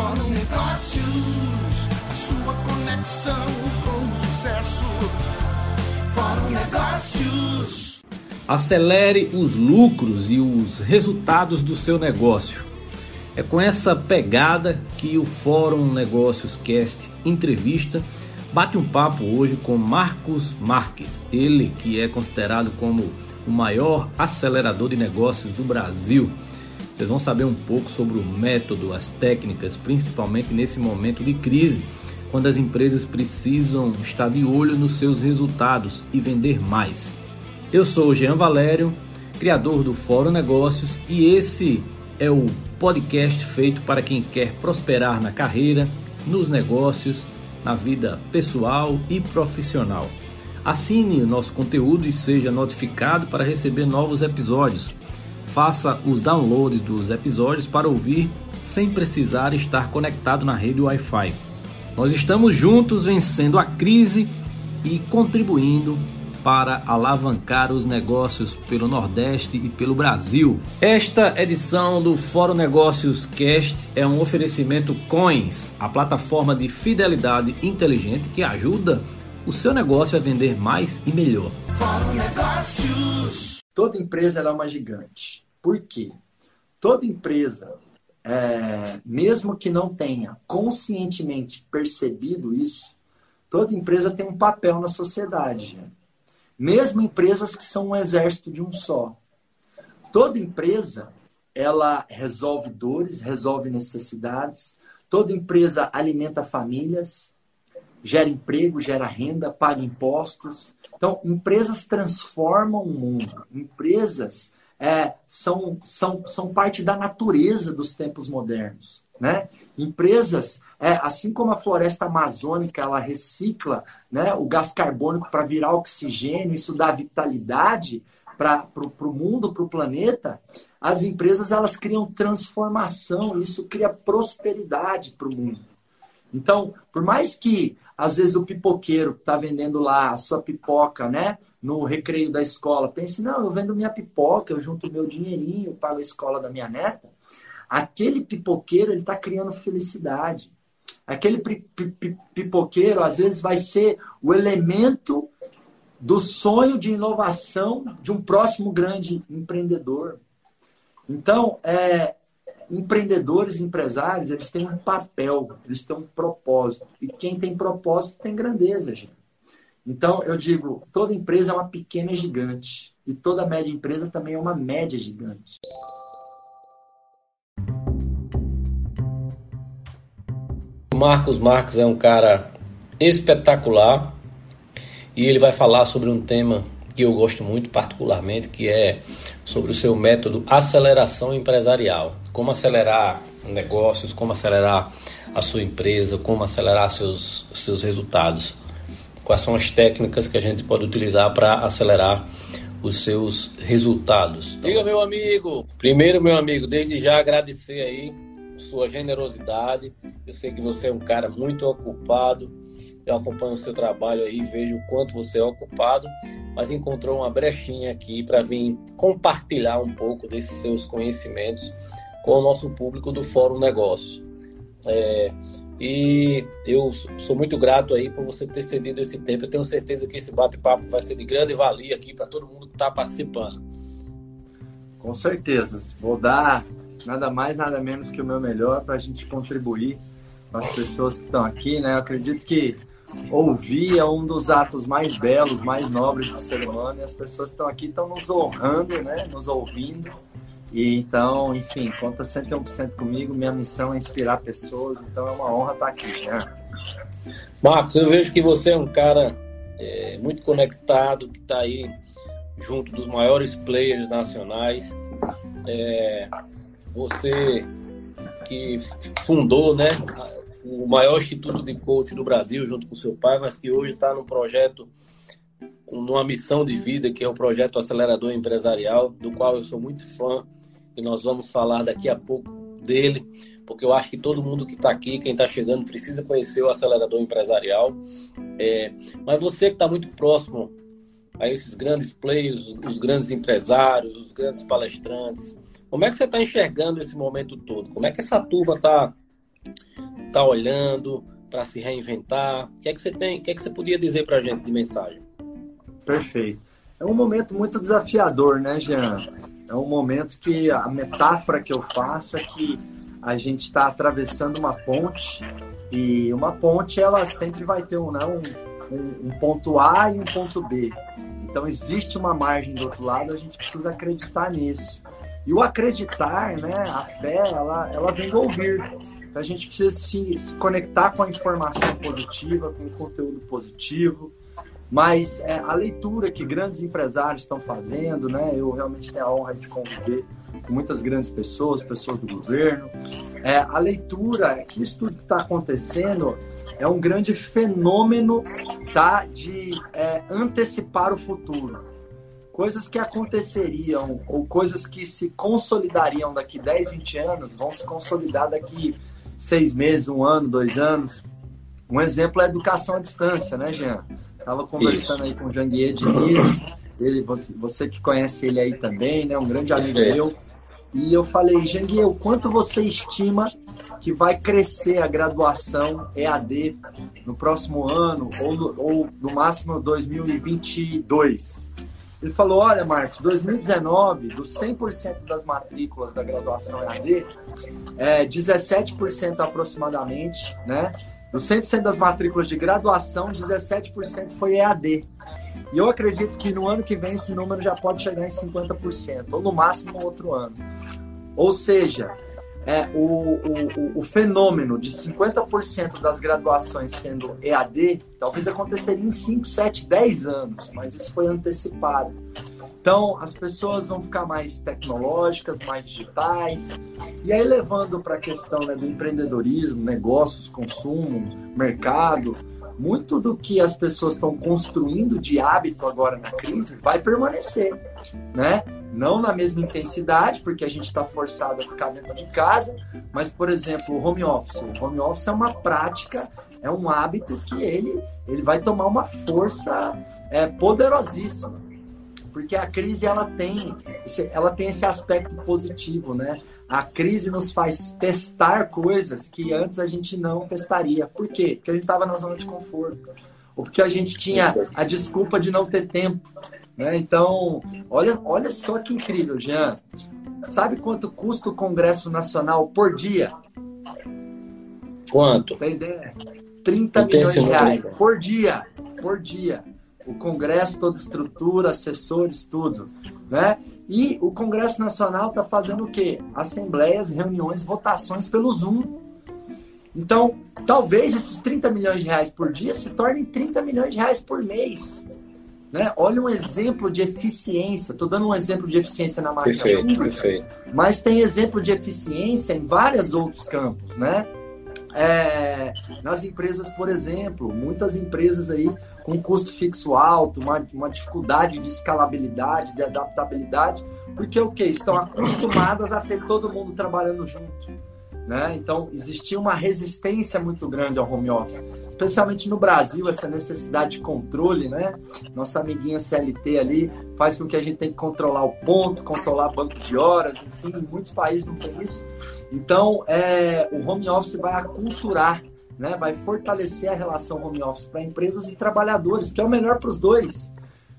Fórum Negócios, a sua conexão com o sucesso. Fórum Negócios. Acelere os lucros e os resultados do seu negócio. É com essa pegada que o Fórum Negócios Cast entrevista bate um papo hoje com Marcos Marques, ele que é considerado como o maior acelerador de negócios do Brasil. Vocês vão saber um pouco sobre o método, as técnicas, principalmente nesse momento de crise, quando as empresas precisam estar de olho nos seus resultados e vender mais. Eu sou Jean Valério, criador do Fórum Negócios, e esse é o podcast feito para quem quer prosperar na carreira, nos negócios, na vida pessoal e profissional. Assine o nosso conteúdo e seja notificado para receber novos episódios. Faça os downloads dos episódios para ouvir sem precisar estar conectado na rede Wi-Fi. Nós estamos juntos vencendo a crise e contribuindo para alavancar os negócios pelo Nordeste e pelo Brasil. Esta edição do Fórum Negócios Cast é um oferecimento Coins, a plataforma de fidelidade inteligente que ajuda o seu negócio a vender mais e melhor. Fórum Negócios. Toda empresa é uma gigante. Por quê? Toda empresa, é, mesmo que não tenha conscientemente percebido isso, toda empresa tem um papel na sociedade, gente. Mesmo empresas que são um exército de um só. Toda empresa, ela resolve dores, resolve necessidades. Toda empresa alimenta famílias, gera emprego, gera renda, paga impostos. Então, empresas transformam o mundo. Empresas é, são, são, são parte da natureza dos tempos modernos. Né? Empresas, é, assim como a floresta amazônica, ela recicla né, o gás carbônico para virar oxigênio, isso dá vitalidade para o mundo, para o planeta, as empresas elas criam transformação, isso cria prosperidade para o mundo. Então, por mais que às vezes o pipoqueiro está vendendo lá a sua pipoca, né? No recreio da escola, pense, não, eu vendo minha pipoca, eu junto meu dinheirinho, pago a escola da minha neta. Aquele pipoqueiro, ele está criando felicidade. Aquele pipoqueiro, às vezes, vai ser o elemento do sonho de inovação de um próximo grande empreendedor. Então, é, empreendedores, empresários, eles têm um papel, eles têm um propósito. E quem tem propósito tem grandeza, gente. Então, eu digo, toda empresa é uma pequena gigante. E toda média empresa também é uma média gigante. Marcos Marques é um cara espetacular e ele vai falar sobre um tema que eu gosto muito particularmente, que é sobre o seu método aceleração empresarial. Como acelerar negócios, como acelerar a sua empresa, como acelerar seus, seus resultados. Quais são as técnicas que a gente pode utilizar para acelerar os seus resultados. Diga, meu amigo. Primeiro, meu amigo, desde já agradecer aí sua generosidade. Eu sei que você é um cara muito ocupado. Eu acompanho o seu trabalho aí, vejo o quanto você é ocupado, mas encontrou uma brechinha aqui para vir compartilhar um pouco desses seus conhecimentos com o nosso público do Fórum Negócio. É, e eu sou muito grato aí por você ter cedido esse tempo. Eu tenho certeza que esse bate-papo vai ser de grande valia aqui para todo mundo que está participando. Com certeza. Vou dar nada mais, nada menos que o meu melhor para a gente contribuir com as pessoas que estão aqui, né? Eu acredito que ouvir é um dos atos mais belos, mais nobres do ser humano e as pessoas que estão aqui estão nos honrando, né? Nos ouvindo. E então, enfim, conta 101% comigo. Minha missão é inspirar pessoas, então é uma honra estar aqui, né? Marcos, eu vejo que você é um cara é, muito conectado, que está aí junto dos maiores players nacionais. É, você que fundou né, o maior instituto de coach do Brasil junto com seu pai, mas que hoje está num projeto, numa missão de vida, que é o projeto Acelerador Empresarial, do qual eu sou muito fã e nós vamos falar daqui a pouco dele, porque eu acho que todo mundo que está aqui, quem está chegando, precisa conhecer o Acelerador Empresarial. É, mas você que está muito próximo a esses grandes players, os grandes empresários, os grandes palestrantes, como é que você está enxergando esse momento todo? Como é que essa turma está está olhando para se reinventar? O que é que você tem? O que é que você podia dizer para a gente de mensagem? Perfeito. É um momento muito desafiador, né, Jean? É um momento que a metáfora que eu faço é que a gente está atravessando uma ponte e uma ponte ela sempre vai ter um, não, um, um ponto A e um ponto B. Então existe uma margem do outro lado, a gente precisa acreditar nisso. E o acreditar, né, a fé, ela, ela vem do ouvir. Então a gente precisa se, se conectar com a informação positiva, com o conteúdo positivo. Mas é, a leitura que grandes empresários estão fazendo, né, eu realmente tenho a honra de conviver com muitas grandes pessoas, pessoas do governo. É, a leitura, que isso tudo que está acontecendo é um grande fenômeno tá, de é, antecipar o futuro. Coisas que aconteceriam ou coisas que se consolidariam daqui 10, 20 anos vão se consolidar daqui seis meses, um ano, dois anos. Um exemplo é a educação à distância, né, Jean? Estava conversando Isso. aí com o Janguier Diniz, ele, você, você que conhece ele aí também, né? Um grande amigo meu. E eu falei, Janguier, o quanto você estima que vai crescer a graduação EAD no próximo ano ou no, ou no máximo 2022? Ele falou, olha, Marcos, 2019, dos 100% das matrículas da graduação EAD, é, 17% aproximadamente, né? Dos 100% das matrículas de graduação, 17% foi EAD. E eu acredito que no ano que vem esse número já pode chegar em 50%, ou no máximo outro ano. Ou seja, é, o, o, o fenômeno de 50% das graduações sendo EAD, talvez aconteceria em 5, 7, 10 anos, mas isso foi antecipado. Então, as pessoas vão ficar mais tecnológicas, mais digitais. E aí, levando para a questão né, do empreendedorismo, negócios, consumo, mercado, muito do que as pessoas estão construindo de hábito agora na crise vai permanecer, né? Não na mesma intensidade, porque a gente está forçado a ficar dentro de casa, mas, por exemplo, o home office. O home office é uma prática, é um hábito que ele, ele vai tomar uma força é, poderosíssima porque a crise ela tem ela tem esse aspecto positivo, né? A crise nos faz testar coisas que antes a gente não testaria. Por quê? Porque a gente estava na zona de conforto. Ou porque a gente tinha a desculpa de não ter tempo. Né? Então, olha, olha só que incrível, Jean. Sabe quanto custa o Congresso Nacional por dia? Quanto? Tem ideia? 30 milhões de reais por dia. Por dia o Congresso, toda estrutura, assessores, tudo, né? E o Congresso Nacional está fazendo o quê? Assembleias, reuniões, votações pelo Zoom. Então, talvez esses 30 milhões de reais por dia se tornem 30 milhões de reais por mês. Né? Olha um exemplo de eficiência. Estou dando um exemplo de eficiência na máquina perfeito, pública, perfeito. mas tem exemplo de eficiência em vários outros campos, né? É, nas empresas, por exemplo, muitas empresas aí com custo fixo alto, uma, uma dificuldade de escalabilidade, de adaptabilidade, porque o que? Estão acostumadas a ter todo mundo trabalhando junto. Né? Então, existia uma resistência muito grande ao home office, especialmente no Brasil, essa necessidade de controle, né? Nossa amiguinha CLT ali faz com que a gente tenha que controlar o ponto, controlar banco de horas, enfim, muitos países não tem isso. Então, é, o home office vai aculturar, né? vai fortalecer a relação home office para empresas e trabalhadores, que é o melhor para os dois.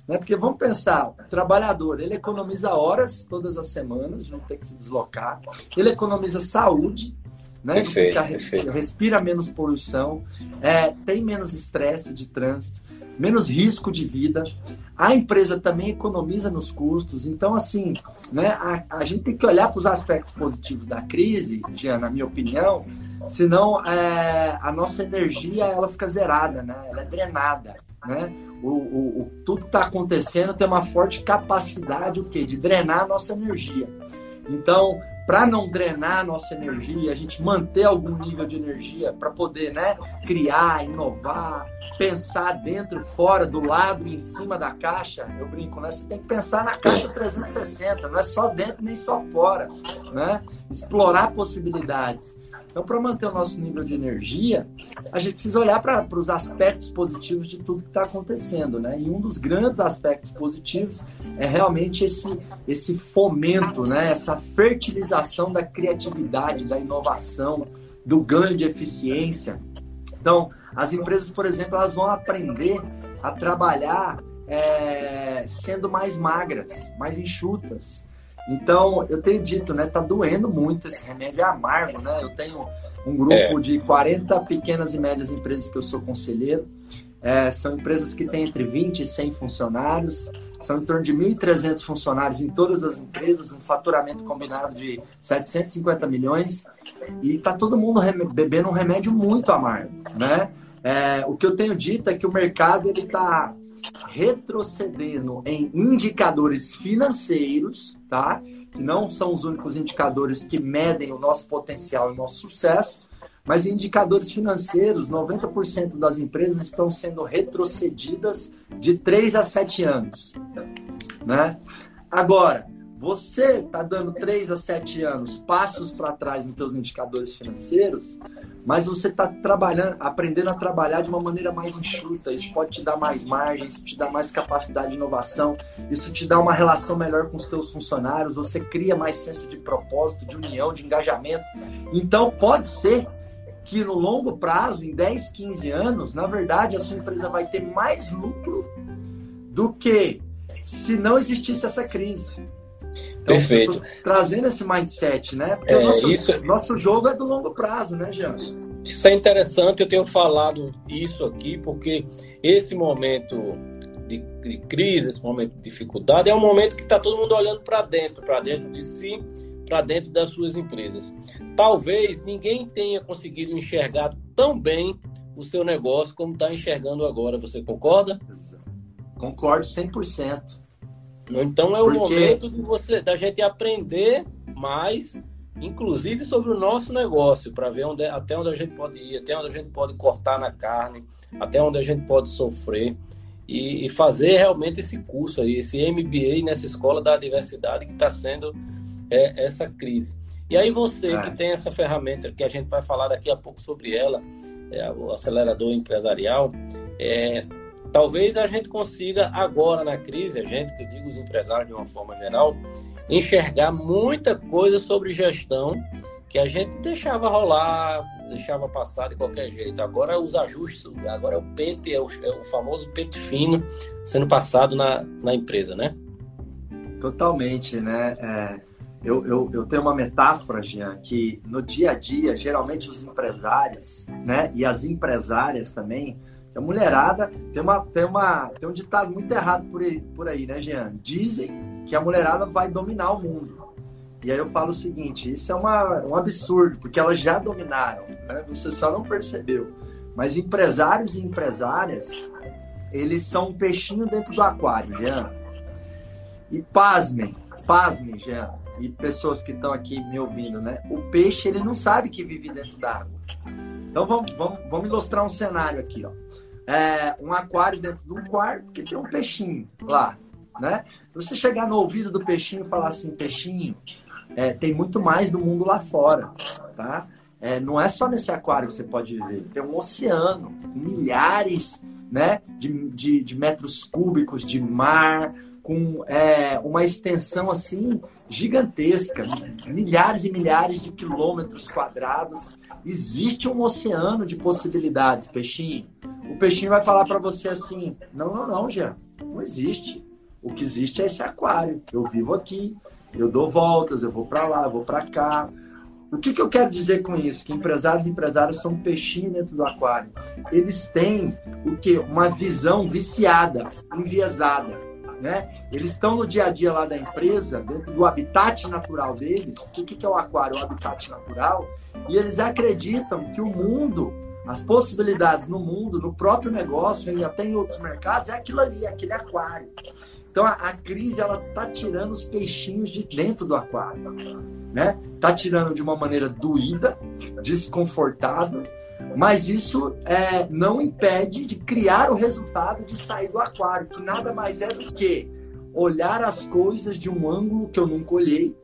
Né? Porque vamos pensar, o trabalhador, ele economiza horas todas as semanas, não tem que se deslocar, ele economiza saúde, né? Perfeito, fica, perfeito. respira menos poluição, é, tem menos estresse de trânsito, menos risco de vida. A empresa também economiza nos custos. Então, assim, né, a, a gente tem que olhar para os aspectos positivos da crise, Jean, na minha opinião, senão é, a nossa energia ela fica zerada, né? ela é drenada. Né? O, o, o tudo que está acontecendo tem uma forte capacidade o quê? de drenar a nossa energia. Então, para não drenar a nossa energia, a gente manter algum nível de energia para poder né, criar, inovar, pensar dentro, fora, do lado e em cima da caixa. Eu brinco, né? Você tem que pensar na caixa 360, não é só dentro nem só fora, né? Explorar possibilidades. Então, para manter o nosso nível de energia, a gente precisa olhar para os aspectos positivos de tudo que está acontecendo, né? E um dos grandes aspectos positivos é realmente esse, esse fomento, né? Essa fertilização da criatividade, da inovação, do ganho de eficiência. Então, as empresas, por exemplo, elas vão aprender a trabalhar é, sendo mais magras, mais enxutas. Então, eu tenho dito, né? Tá doendo muito esse remédio é amargo, né? Eu tenho um grupo é. de 40 pequenas e médias empresas que eu sou conselheiro. É, são empresas que têm entre 20 e 100 funcionários, são em torno de 1.300 funcionários em todas as empresas, um faturamento combinado de 750 milhões, e está todo mundo bebendo um remédio muito amargo, né? É, o que eu tenho dito é que o mercado está retrocedendo em indicadores financeiros, tá? Que não são os únicos indicadores que medem o nosso potencial e o nosso sucesso, mas indicadores financeiros, 90% das empresas estão sendo retrocedidas de 3 a 7 anos. Né? Agora, você está dando 3 a 7 anos passos para trás nos seus indicadores financeiros, mas você está trabalhando, aprendendo a trabalhar de uma maneira mais enxuta. Isso pode te dar mais margem, isso te dá mais capacidade de inovação, isso te dá uma relação melhor com os seus funcionários, você cria mais senso de propósito, de união, de engajamento. Então, pode ser que no longo prazo, em 10, 15 anos, na verdade, a sua empresa vai ter mais lucro do que se não existisse essa crise. Então, Perfeito. Trazendo esse mindset, né? Porque é, o nosso, isso... nosso jogo é do longo prazo, né, Jean? Isso é interessante, eu tenho falado isso aqui, porque esse momento de, de crise, esse momento de dificuldade, é um momento que está todo mundo olhando para dentro, para dentro de si para dentro das suas empresas. Talvez ninguém tenha conseguido enxergar tão bem o seu negócio como está enxergando agora. Você concorda? Concordo 100%. Então é o Porque... momento de você, da gente aprender mais, inclusive sobre o nosso negócio, para ver onde, até onde a gente pode ir, até onde a gente pode cortar na carne, até onde a gente pode sofrer e, e fazer realmente esse curso aí, esse MBA nessa escola da diversidade que está sendo é essa crise. E aí você é. que tem essa ferramenta, que a gente vai falar daqui a pouco sobre ela, é, o acelerador empresarial, é, talvez a gente consiga agora na crise, a gente, que eu digo os empresários de uma forma geral, enxergar muita coisa sobre gestão que a gente deixava rolar, deixava passar de qualquer jeito. Agora os ajustes, agora é o pente, é o, é o famoso pente fino sendo passado na, na empresa, né? Totalmente, né? É eu, eu, eu tenho uma metáfora, Jean, que no dia a dia, geralmente os empresários, né, e as empresárias também, a mulherada tem, uma, tem, uma, tem um ditado muito errado por aí, por aí, né, Jean? Dizem que a mulherada vai dominar o mundo. E aí eu falo o seguinte: isso é uma, um absurdo, porque elas já dominaram, né? você só não percebeu. Mas empresários e empresárias, eles são um peixinho dentro do aquário, Jean. E pasmem, pasmem, Jean e pessoas que estão aqui me ouvindo, né? O peixe ele não sabe que vive dentro d'água. Então vamos, vamos, vamos ilustrar um cenário aqui, ó. É, um aquário dentro de um quarto que tem um peixinho lá, né? Você chegar no ouvido do peixinho e falar assim, peixinho, é, tem muito mais do mundo lá fora, tá? É, não é só nesse aquário que você pode viver, tem um oceano, milhares né, de, de, de metros cúbicos de mar, com é, uma extensão assim gigantesca, milhares e milhares de quilômetros quadrados. Existe um oceano de possibilidades, peixinho. O peixinho vai falar para você assim: não, não, não, Jean, não existe. O que existe é esse aquário. Eu vivo aqui, eu dou voltas, eu vou para lá, eu vou para cá. O que, que eu quero dizer com isso? Que empresários e empresárias são peixinho dentro do aquário. Eles têm o que? Uma visão viciada, enviesada né? Eles estão no dia a dia lá da empresa, dentro do habitat natural deles. O que, que é o aquário? O habitat natural. E eles acreditam que o mundo, as possibilidades no mundo, no próprio negócio e até em outros mercados, é aquilo ali, é aquele aquário. Então a, a crise ela tá tirando os peixinhos de dentro do aquário, né? Tá tirando de uma maneira doída, desconfortável, mas isso é, não impede de criar o resultado de sair do aquário, que nada mais é do que olhar as coisas de um ângulo que eu nunca olhei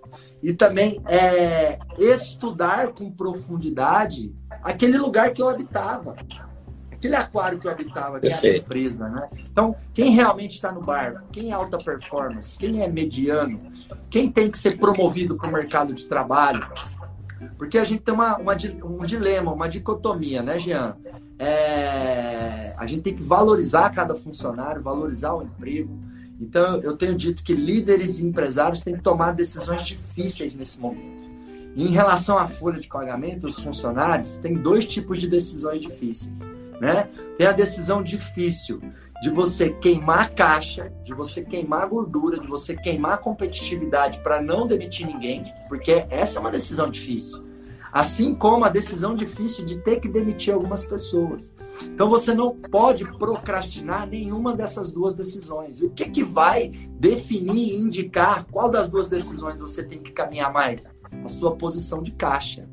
e também é, estudar com profundidade aquele lugar que eu habitava, aquele aquário que eu habitava, que era a empresa, né? Então, quem realmente está no barco, quem é alta performance, quem é mediano, quem tem que ser promovido para o mercado de trabalho, Porque a gente tem uma, uma um dilema, uma dicotomia, né, Jean? É, a gente tem que valorizar cada funcionário, valorizar o emprego. Então, eu tenho dito que líderes e empresários têm que tomar decisões difíceis nesse momento. E em relação à folha de pagamento, os funcionários têm dois tipos de decisões difíceis. Né? Tem a decisão difícil de você queimar caixa, de você queimar gordura, de você queimar competitividade para não demitir ninguém, porque essa é uma decisão difícil. Assim como a decisão difícil de ter que demitir algumas pessoas. Então você não pode procrastinar nenhuma dessas duas decisões. E o que, que vai definir e indicar qual das duas decisões você tem que caminhar mais? A sua posição de caixa.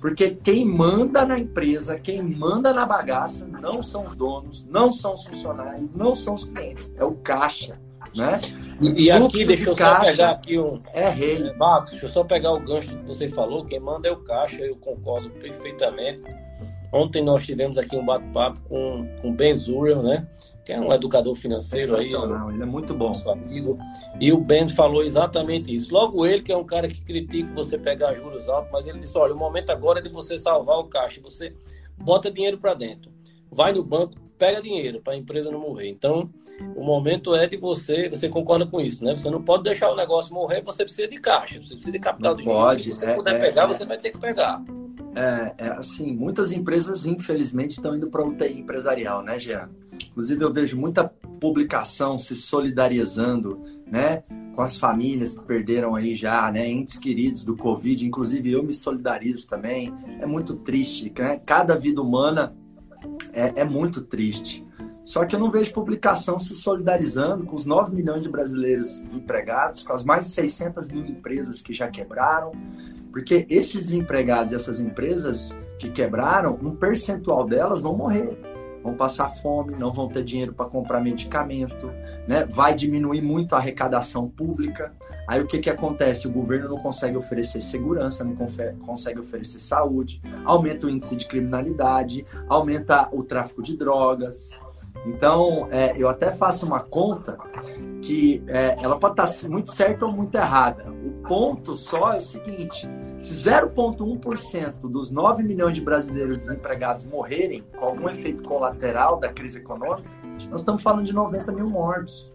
Porque quem manda na empresa, quem manda na bagaça, não são os donos, não são os funcionários, não são os clientes, é o caixa. Né? E, e aqui, deixa eu só pegar aqui um. É rei. É, Marcos, deixa eu só pegar o gancho que você falou, quem manda é o caixa, eu concordo perfeitamente. Ontem nós tivemos aqui um bate-papo com, com Ben Zuriel, né? Que é um educador financeiro aí. Ele é muito bom. Nosso amigo. E o Ben falou exatamente isso. Logo ele, que é um cara que critica você pegar juros altos, mas ele disse: olha, o momento agora é de você salvar o caixa. Você bota dinheiro para dentro. Vai no banco, pega dinheiro para a empresa não morrer. Então, o momento é de você, você concorda com isso, né? Você não pode deixar o negócio morrer, você precisa de caixa, você precisa de capital não de pode. Se você é, puder é, pegar, é, você vai ter que pegar é, é, assim, muitas empresas, infelizmente, estão indo para o UTI empresarial, né, Jean? Inclusive, eu vejo muita publicação se solidarizando, né, com as famílias que perderam aí já, né, entes queridos do Covid. Inclusive, eu me solidarizo também. É muito triste, né? Cada vida humana é, é muito triste. Só que eu não vejo publicação se solidarizando com os 9 milhões de brasileiros desempregados, com as mais de 600 mil empresas que já quebraram, porque esses desempregados e essas empresas que quebraram, um percentual delas vão morrer. Vão passar fome, não vão ter dinheiro para comprar medicamento, né? vai diminuir muito a arrecadação pública. Aí o que, que acontece? O governo não consegue oferecer segurança, não consegue oferecer saúde, aumenta o índice de criminalidade, aumenta o tráfico de drogas, então, é, eu até faço uma conta que é, ela pode estar muito certa ou muito errada. O ponto só é o seguinte: se 0,1% dos 9 milhões de brasileiros desempregados morrerem com algum efeito colateral da crise econômica, nós estamos falando de 90 mil mortos.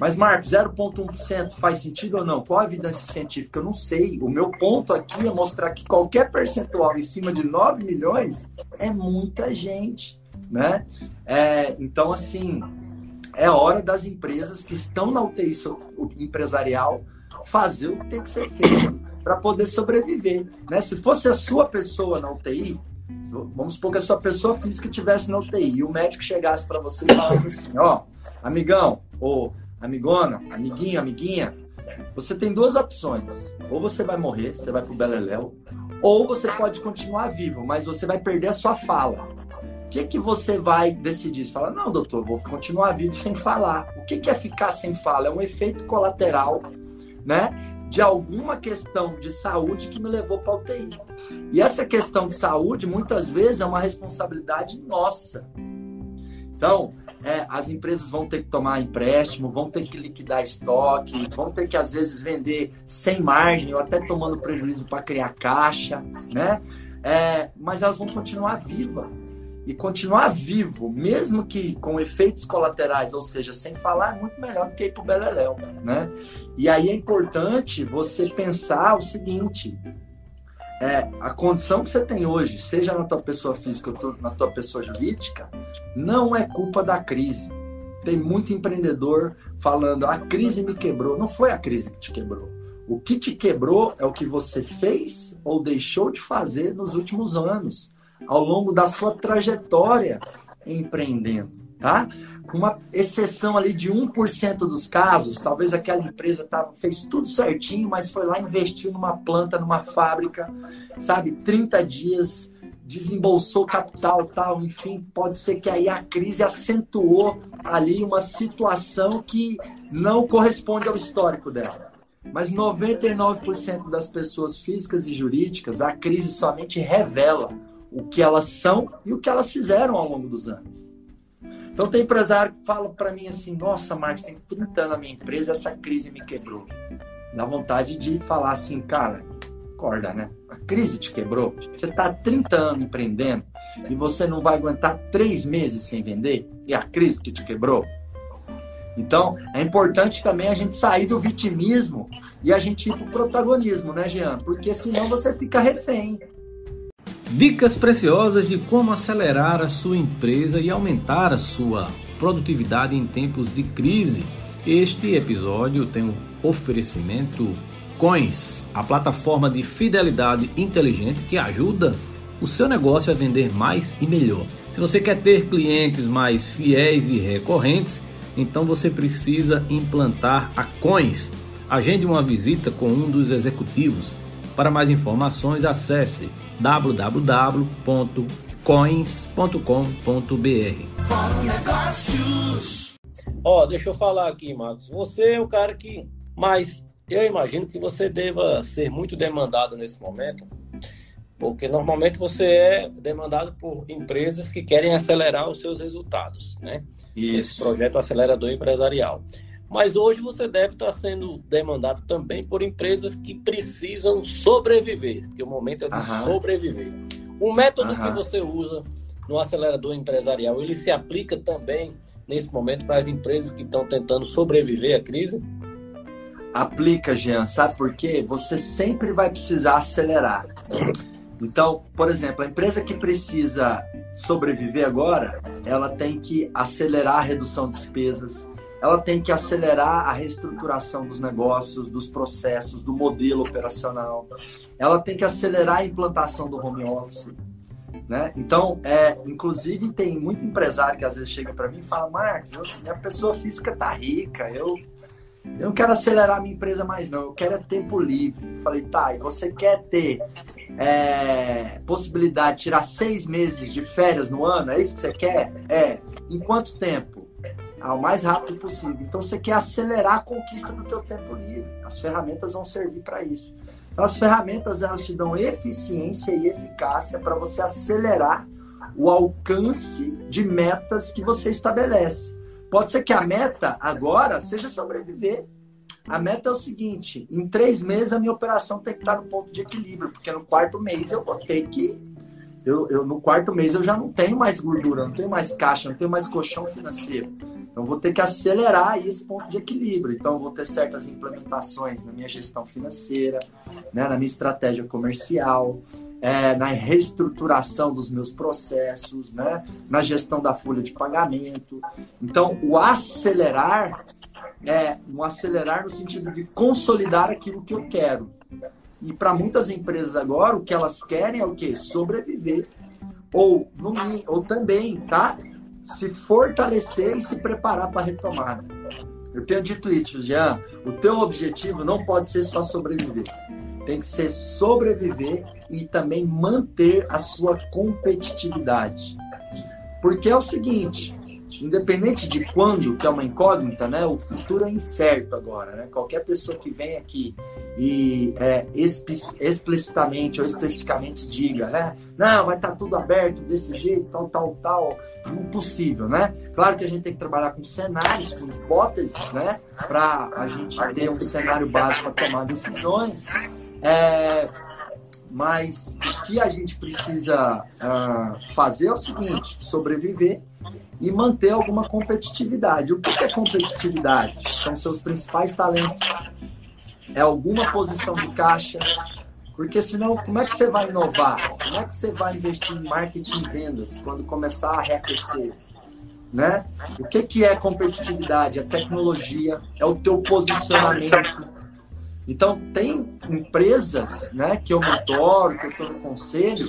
Mas, Marcos, 0,1% faz sentido ou não? Qual a evidência científica? Eu não sei. O meu ponto aqui é mostrar que qualquer percentual em cima de 9 milhões é muita gente né? É, então, assim, é hora das empresas que estão na UTI empresarial fazer o que tem que ser feito para poder sobreviver, né? Se fosse a sua pessoa na UTI, vamos supor que a sua pessoa física estivesse na UTI e o médico chegasse para você e falasse assim, ó, amigão, ou amigona, amiguinho, amiguinha, você tem duas opções. Ou você vai morrer, você vai pro Beleléu, ou você pode continuar vivo, mas você vai perder a sua fala. O que, que você vai decidir? Você fala, não, doutor, vou continuar vivo sem falar. O que, que é ficar sem fala? É um efeito colateral, né? De alguma questão de saúde que me levou para a UTI. E essa questão de saúde, muitas vezes, é uma responsabilidade nossa. Então, é, as empresas vão ter que tomar empréstimo, vão ter que liquidar estoque, vão ter que, às vezes, vender sem margem ou até tomando prejuízo para criar caixa, né? É, mas elas vão continuar vivas e continuar vivo, mesmo que com efeitos colaterais, ou seja, sem falar, é muito melhor do que ir para o Beleléu, né? E aí é importante você pensar o seguinte, é, a condição que você tem hoje, seja na tua pessoa física ou na tua pessoa jurídica, não é culpa da crise. Tem muito empreendedor falando, a crise me quebrou. Não foi a crise que te quebrou. O que te quebrou é o que você fez ou deixou de fazer nos últimos anos ao longo da sua trajetória empreendendo, tá? Com uma exceção ali de 1% dos casos, talvez aquela empresa tá, fez tudo certinho, mas foi lá investiu numa planta, numa fábrica, sabe, 30 dias, desembolsou capital, tal, enfim, pode ser que aí a crise acentuou ali uma situação que não corresponde ao histórico dela. Mas 99% das pessoas físicas e jurídicas, a crise somente revela o que elas são e o que elas fizeram ao longo dos anos. Então tem empresário que fala para mim assim, nossa, Marcos, tem 30 anos na minha empresa, essa crise me quebrou. Dá vontade de falar assim, cara, Acorda, né? A crise te quebrou. Você está há 30 anos empreendendo e você não vai aguentar três meses sem vender? E a crise que te quebrou? Então, é importante também a gente sair do vitimismo e a gente ir para o protagonismo, né, Jean? Porque senão você fica refém. Dicas preciosas de como acelerar a sua empresa e aumentar a sua produtividade em tempos de crise. Este episódio tem um oferecimento Coins, a plataforma de fidelidade inteligente que ajuda o seu negócio a vender mais e melhor. Se você quer ter clientes mais fiéis e recorrentes, então você precisa implantar a Coins. Agende uma visita com um dos executivos. Para mais informações, acesse www.coins.com.br. Fórum Negócios. Ó, deixa eu falar aqui, Marcos. Você é o cara que mais eu imagino que você deva ser muito demandado nesse momento, porque normalmente você é demandado por empresas que querem acelerar os seus resultados, né? Isso. Esse projeto acelerador empresarial. Mas hoje você deve estar sendo demandado também por empresas que precisam sobreviver, porque o momento é de Aham. sobreviver. O método Aham. que você usa no acelerador empresarial, ele se aplica também nesse momento para as empresas que estão tentando sobreviver à crise? Aplica, Jean, sabe por quê? Você sempre vai precisar acelerar. Então, por exemplo, a empresa que precisa sobreviver agora, ela tem que acelerar a redução de despesas, ela tem que acelerar a reestruturação dos negócios, dos processos, do modelo operacional, ela tem que acelerar a implantação do home office. Né? Então, é, inclusive, tem muito empresário que às vezes chega para mim e fala: Marcos, eu- minha pessoa física tá rica, eu eu não quero acelerar a minha empresa mais, não. Eu quero é tempo livre. Falei, tá, e você quer ter é, possibilidade de tirar seis meses de férias no ano? É isso que você quer? É. Em quanto tempo? Ah, o mais rápido possível. Então você quer acelerar a conquista do teu tempo livre. As ferramentas vão servir para isso. Então, as ferramentas elas te dão eficiência e eficácia para você acelerar o alcance de metas que você estabelece. Pode ser que a meta agora seja sobreviver. A meta é o seguinte: em três meses a minha operação tem que estar no ponto de equilíbrio, porque no quarto mês eu vou ter que. Eu, eu, no quarto mês eu já não tenho mais gordura, não tenho mais caixa, não tenho mais colchão financeiro. Então vou ter que acelerar esse ponto de equilíbrio. Então vou ter certas implementações na minha gestão financeira, né, na minha estratégia comercial, é, na reestruturação dos meus processos, né, na gestão da folha de pagamento. Então o acelerar é um acelerar no sentido de consolidar aquilo que eu quero. E para muitas empresas agora, o que elas querem é o quê? Sobreviver. Ou, no, ou também, tá? Se fortalecer e se preparar para a retomada. Eu tenho dito isso, Jean. O teu objetivo não pode ser só sobreviver. Tem que ser sobreviver e também manter a sua competitividade. Porque é o seguinte, independente de quando, que é uma incógnita, né? O futuro é incerto agora, né? Qualquer pessoa que vem aqui e é, explicitamente ou especificamente diga, né? Não, vai estar tudo aberto desse jeito, tal, tal, tal. Impossível, né? Claro que a gente tem que trabalhar com cenários, com hipóteses, né? Para a gente ter um cenário básico para tomar decisões. É, mas o que a gente precisa ah, fazer é o seguinte: sobreviver e manter alguma competitividade. O que é competitividade? São seus principais talentos. É alguma posição de caixa. Porque senão, como é que você vai inovar? Como é que você vai investir em marketing e vendas quando começar a reaquecer? Né? O que, que é competitividade? É tecnologia, é o teu posicionamento. Então, tem empresas né, que eu mentoro, que eu estou no conselho,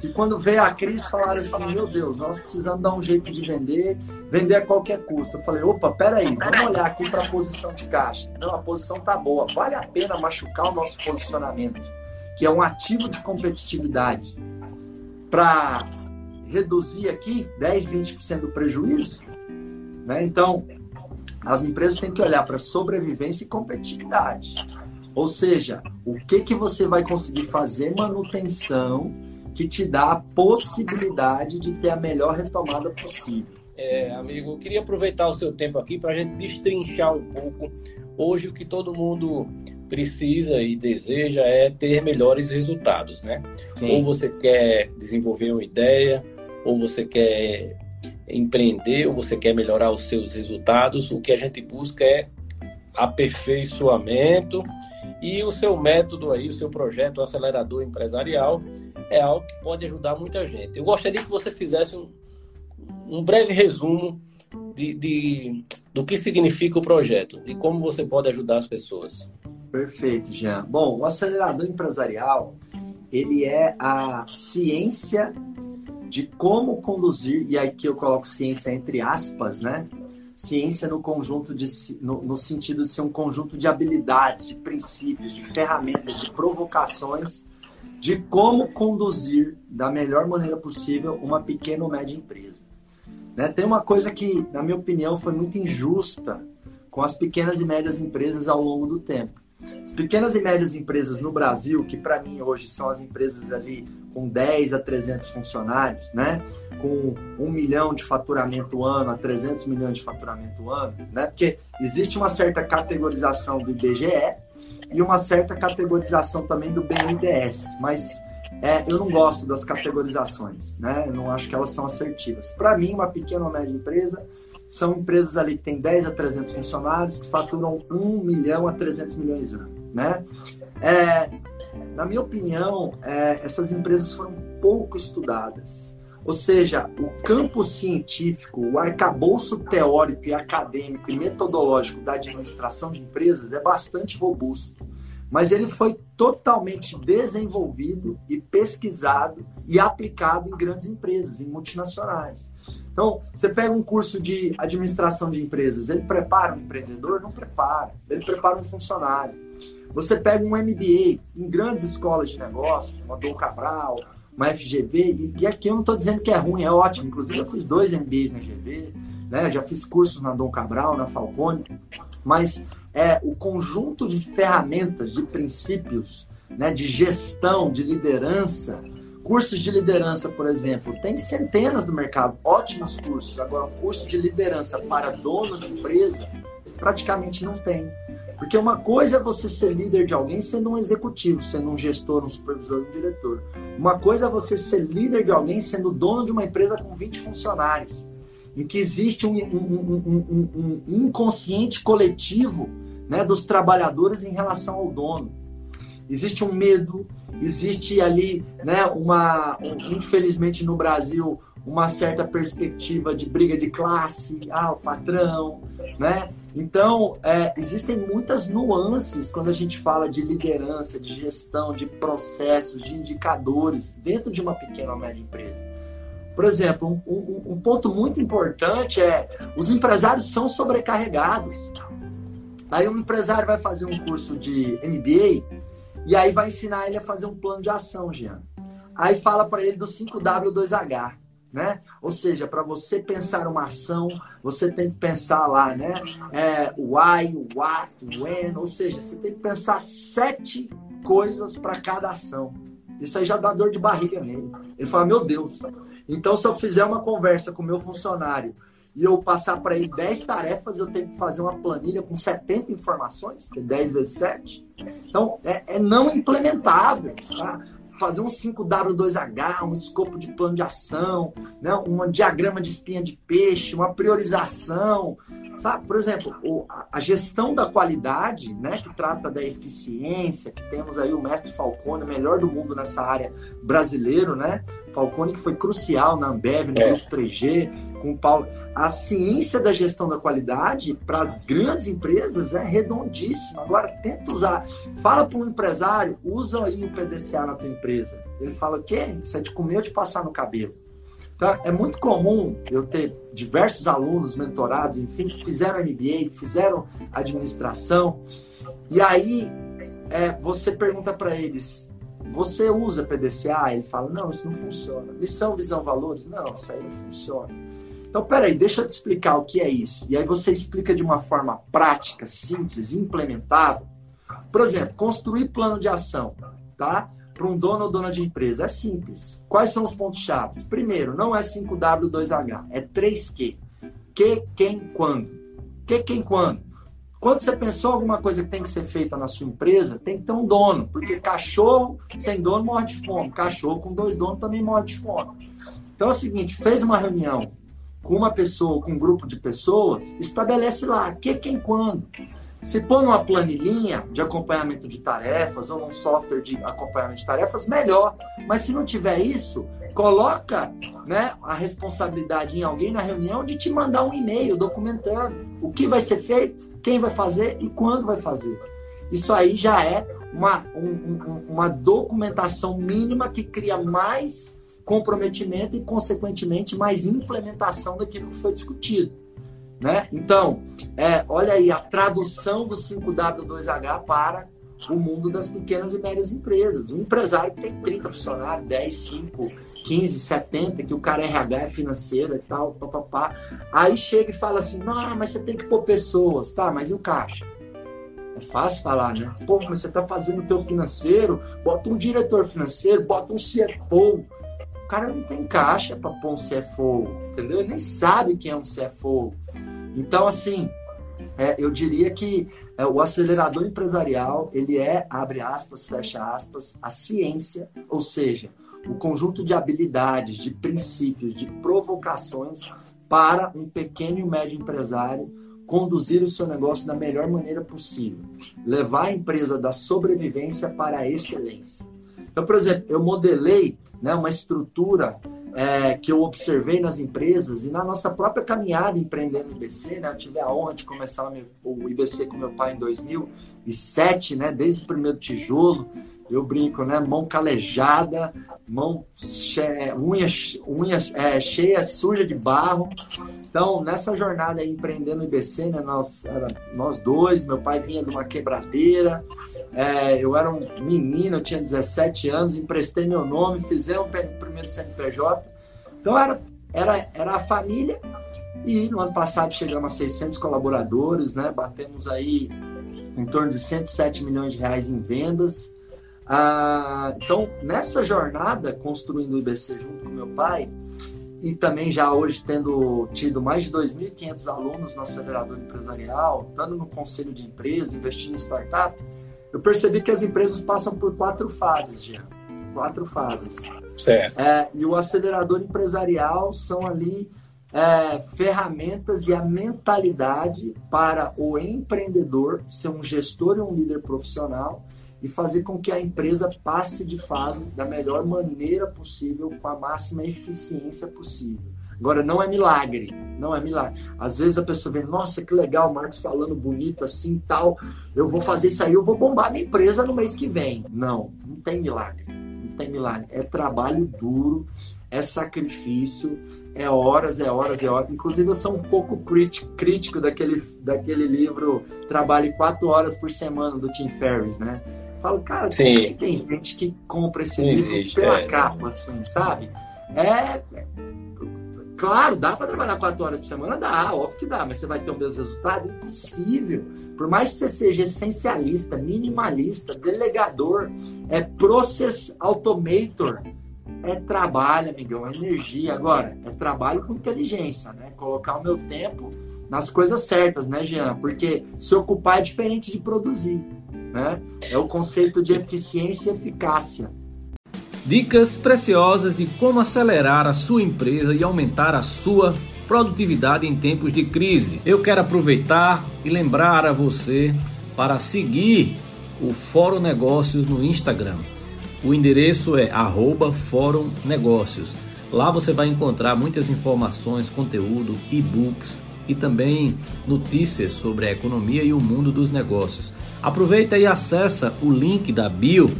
que quando veio a crise falaram assim: meu Deus, nós precisamos dar um jeito de vender, vender a qualquer custo. Eu falei: opa, peraí, vamos olhar aqui para a posição de caixa. Não, a posição tá boa, vale a pena machucar o nosso posicionamento, que é um ativo de competitividade, para reduzir aqui 10, 20% do prejuízo. Né? Então, as empresas têm que olhar para sobrevivência e competitividade. Ou seja, o que, que você vai conseguir fazer manutenção que te dá a possibilidade de ter a melhor retomada possível. É, amigo, eu queria aproveitar o seu tempo aqui para a gente destrinchar um pouco hoje o que todo mundo precisa e deseja é ter melhores resultados, né? Sim. Ou você quer desenvolver uma ideia, ou você quer empreender, ou você quer melhorar os seus resultados. O que a gente busca é aperfeiçoamento e o seu método aí, o seu projeto o acelerador empresarial é algo que pode ajudar muita gente. Eu gostaria que você fizesse um, um breve resumo de, de, do que significa o projeto e como você pode ajudar as pessoas. Perfeito, Jean. Bom, o acelerador empresarial, ele é a ciência de como conduzir, e aqui eu coloco ciência entre aspas, né? Ciência no conjunto de no, no sentido de ser um conjunto de habilidades, de princípios, de ferramentas, de provocações de como conduzir da melhor maneira possível uma pequena ou média empresa. Né? Tem uma coisa que, na minha opinião, foi muito injusta com as pequenas e médias empresas ao longo do tempo. As pequenas e médias empresas no Brasil, que para mim hoje são as empresas ali com 10 a 300 funcionários, né? com 1 milhão de faturamento ano a 300 milhões de faturamento ano, né? porque existe uma certa categorização do IBGE e uma certa categorização também do BNDES, mas é, eu não gosto das categorizações, né? eu não acho que elas são assertivas. Para mim, uma pequena ou média empresa são empresas ali que têm 10 a 300 funcionários, que faturam 1 milhão a 300 milhões ano. Né? É, na minha opinião, é, essas empresas foram pouco estudadas. Ou seja, o campo científico, o arcabouço teórico e acadêmico e metodológico da administração de empresas é bastante robusto. Mas ele foi totalmente desenvolvido e pesquisado e aplicado em grandes empresas, em multinacionais. Então, você pega um curso de administração de empresas, ele prepara um empreendedor? Não prepara. Ele prepara um funcionário. Você pega um MBA em grandes escolas de negócio, uma Dom Cabral, uma FGV, e, aqui eu não estou dizendo que é ruim, é ótimo. Inclusive, eu fiz dois MBAs na GV, né? já fiz cursos na Dom Cabral, na Falcone, mas é o conjunto de ferramentas, de princípios, né? de gestão, de liderança, Cursos de liderança, por exemplo, tem centenas no mercado, ótimos cursos. Agora, um curso de liderança para dono de empresa, praticamente não tem. Porque uma coisa é você ser líder de alguém sendo um executivo, sendo um gestor, um supervisor, um diretor. Uma coisa é você ser líder de alguém sendo dono de uma empresa com 20 funcionários, em que existe um, um, um, um inconsciente coletivo né, dos trabalhadores em relação ao dono. Existe um medo, existe ali, né, uma, infelizmente no Brasil, uma certa perspectiva de briga de classe, ah, o patrão, né? Então, é, existem muitas nuances quando a gente fala de liderança, de gestão, de processos, de indicadores dentro de uma pequena ou média empresa. Por exemplo, um, um, um ponto muito importante é os empresários são sobrecarregados. Aí um empresário vai fazer um curso de MBA e aí vai ensinar ele a fazer um plano de ação, Jean. Aí fala para ele do 5W2H, né? Ou seja, para você pensar uma ação, você tem que pensar lá, né? É, why, what, when, ou seja, você tem que pensar sete coisas para cada ação. Isso aí já dá dor de barriga nele. Ele fala, meu Deus. Então, se eu fizer uma conversa com o meu funcionário e eu passar para ele 10 tarefas, eu tenho que fazer uma planilha com 70 informações, que é 10 vezes 7. Então, é, é não implementável. Tá? Fazer um 5W2H, um escopo de plano de ação, né? um diagrama de espinha de peixe, uma priorização. Sabe? Por exemplo, a gestão da qualidade, né? que trata da eficiência, que temos aí o mestre Falcone, melhor do mundo nessa área brasileiro, né? Falcone que foi crucial na Ambev, no é. Grupo 3G, com o Paulo. A ciência da gestão da qualidade para as grandes empresas é redondíssima. Agora, tenta usar. Fala para um empresário, usa aí o PDCA na tua empresa. Ele fala, o quê? Isso é de comer ou de passar no cabelo? Então, é muito comum eu ter diversos alunos mentorados, enfim, que fizeram MBA, que fizeram administração, e aí é, você pergunta para eles, você usa PDCA? Ele fala, não, isso não funciona. Missão, visão, valores? Não, isso aí não funciona. Então, peraí, deixa eu te explicar o que é isso. E aí você explica de uma forma prática, simples, implementável. Por exemplo, construir plano de ação, tá? Para um dono ou dona de empresa. É simples. Quais são os pontos-chave? Primeiro, não é 5W2H, é 3Q. Que, quem, quando. Que, quem, quando. Quando você pensou alguma coisa que tem que ser feita na sua empresa, tem que ter um dono, porque cachorro sem dono morre de fome, cachorro com dois donos também morre de fome. Então é o seguinte, fez uma reunião com uma pessoa, com um grupo de pessoas, estabelece lá que, quem, quando. Se pôr numa planilhinha de acompanhamento de tarefas ou num software de acompanhamento de tarefas, melhor. Mas se não tiver isso, coloca né, a responsabilidade em alguém na reunião de te mandar um e-mail documentando o que vai ser feito, quem vai fazer e quando vai fazer. Isso aí já é uma, um, uma documentação mínima que cria mais comprometimento e, consequentemente, mais implementação daquilo que foi discutido. Né? Então, é, olha aí a tradução do 5W2H para o mundo das pequenas e médias empresas. Um empresário que tem 30 funcionários, 10, 5, 15, 70, que o cara é RH, é financeiro e tal, papapá. Aí chega e fala assim: não, mas você tem que pôr pessoas, tá? Mas e o caixa? É fácil falar, né? Pô, mas você tá fazendo o teu financeiro, bota um diretor financeiro, bota um CFO. O cara não tem caixa para pôr um CFO, entendeu? Ele nem sabe quem é um CFO. Então, assim, é, eu diria que é, o acelerador empresarial, ele é, abre aspas, fecha aspas, a ciência, ou seja, o conjunto de habilidades, de princípios, de provocações para um pequeno e médio empresário conduzir o seu negócio da melhor maneira possível, levar a empresa da sobrevivência para a excelência. Então, por exemplo, eu modelei né, uma estrutura é, que eu observei nas empresas e na nossa própria caminhada empreendendo o IBC, né? Eu tive a honra de começar o IBC com meu pai em 2007, né? Desde o primeiro tijolo, eu brinco, né? Mão calejada, mão che... unhas, unhas é, cheia, suja de barro. Então, nessa jornada aí, empreendendo o IBC, né? Nós, era, nós dois, meu pai vinha de uma quebradeira, é, eu era um menino, eu tinha 17 anos, emprestei meu nome, fizemos o primeiro CNPJ. Então era, era, era a família e no ano passado chegamos a 600 colaboradores, né? Batemos aí em torno de 107 milhões de reais em vendas. Ah, então, nessa jornada, construindo o IBC junto com meu pai, e também já hoje tendo tido mais de 2.500 alunos no acelerador empresarial, estando no conselho de empresa, investindo em startup, eu percebi que as empresas passam por quatro fases, Jean. Quatro fases. Certo. É, e o acelerador empresarial são ali é, ferramentas e a mentalidade para o empreendedor ser um gestor e um líder profissional e fazer com que a empresa passe de fase da melhor maneira possível, com a máxima eficiência possível. Agora, não é milagre, não é milagre. Às vezes a pessoa vê, nossa, que legal, o Marcos falando bonito assim tal, eu vou fazer isso aí, eu vou bombar minha empresa no mês que vem. Não, não tem milagre, não tem milagre. É trabalho duro, é sacrifício, é horas, é horas, é horas. Inclusive, eu sou um pouco crítico daquele, daquele livro Trabalhe Quatro Horas por Semana, do Tim Ferriss, né? Falo, cara, tem gente que compra esse não livro existe, pela é. capa, assim, sabe? É, Claro, dá para trabalhar quatro horas por semana? Dá, óbvio que dá, mas você vai ter o mesmo resultado? Impossível. Por mais que você seja essencialista, minimalista, delegador, é process automator, é trabalho, amigão, é energia. Agora, é trabalho com inteligência, né? Colocar o meu tempo nas coisas certas, né, Jean? Porque se ocupar é diferente de produzir, né? É o conceito de eficiência e eficácia. Dicas preciosas de como acelerar a sua empresa e aumentar a sua produtividade em tempos de crise. Eu quero aproveitar e lembrar a você para seguir o Fórum Negócios no Instagram. O endereço é Fórum Negócios. Lá você vai encontrar muitas informações, conteúdo, e-books e também notícias sobre a economia e o mundo dos negócios. Aproveita e acessa o link da bio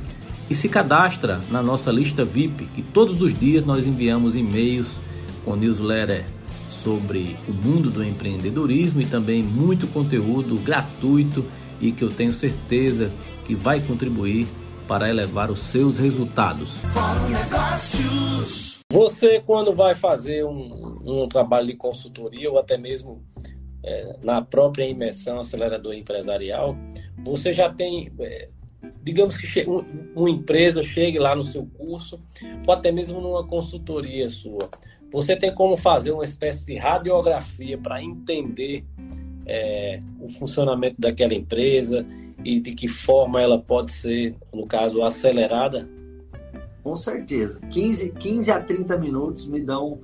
e se cadastra na nossa lista VIP, que todos os dias nós enviamos e-mails com newsletter sobre o mundo do empreendedorismo e também muito conteúdo gratuito e que eu tenho certeza que vai contribuir para elevar os seus resultados. Você, quando vai fazer um, um trabalho de consultoria ou até mesmo é, na própria imersão acelerador empresarial, você já tem é, digamos que uma empresa chegue lá no seu curso, ou até mesmo numa consultoria sua, você tem como fazer uma espécie de radiografia para entender é, o funcionamento daquela empresa e de que forma ela pode ser, no caso, acelerada? Com certeza. 15, 15 a 30 minutos me dão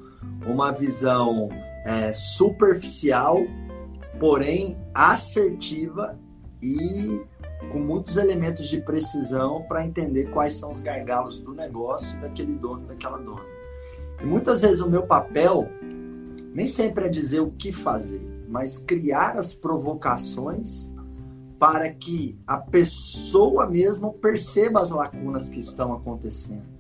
uma visão é, superficial, porém assertiva e com muitos elementos de precisão para entender quais são os gargalos do negócio daquele dono, daquela dona. E muitas vezes o meu papel nem sempre é dizer o que fazer, mas criar as provocações para que a pessoa mesma perceba as lacunas que estão acontecendo.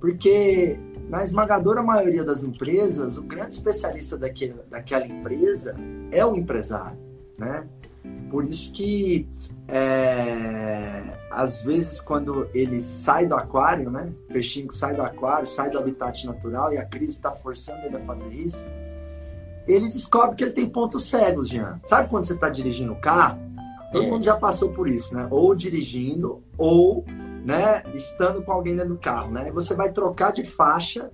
Porque na esmagadora maioria das empresas, o grande especialista daquele, daquela empresa é o empresário, né? Por isso que é, às vezes quando ele sai do aquário, né? O peixinho que sai do aquário, sai do habitat natural e a crise está forçando ele a fazer isso, ele descobre que ele tem pontos cegos, Jean. Sabe quando você está dirigindo o carro? Todo é. mundo já passou por isso, né? Ou dirigindo, ou né, estando com alguém dentro do carro, né? Você vai trocar de faixa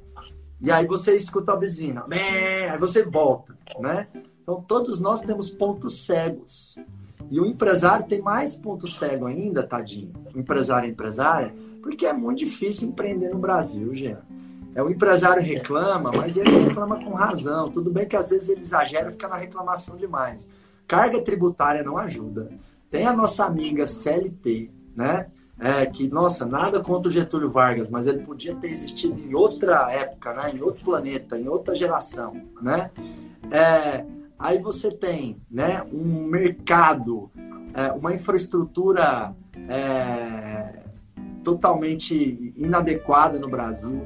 e aí você escuta a buzina, aí você volta, né? Então todos nós temos pontos cegos. E o empresário tem mais ponto cego ainda, tadinho. Empresário e empresária, porque é muito difícil empreender no Brasil, Jean. É, o empresário reclama, mas ele reclama com razão. Tudo bem que às vezes ele exagera fica na reclamação demais. Carga tributária não ajuda. Tem a nossa amiga CLT, né? É, que, nossa, nada contra o Getúlio Vargas, mas ele podia ter existido em outra época, né? em outro planeta, em outra geração. Né? É, aí você tem né, um mercado, é, uma infraestrutura é, totalmente inadequada no Brasil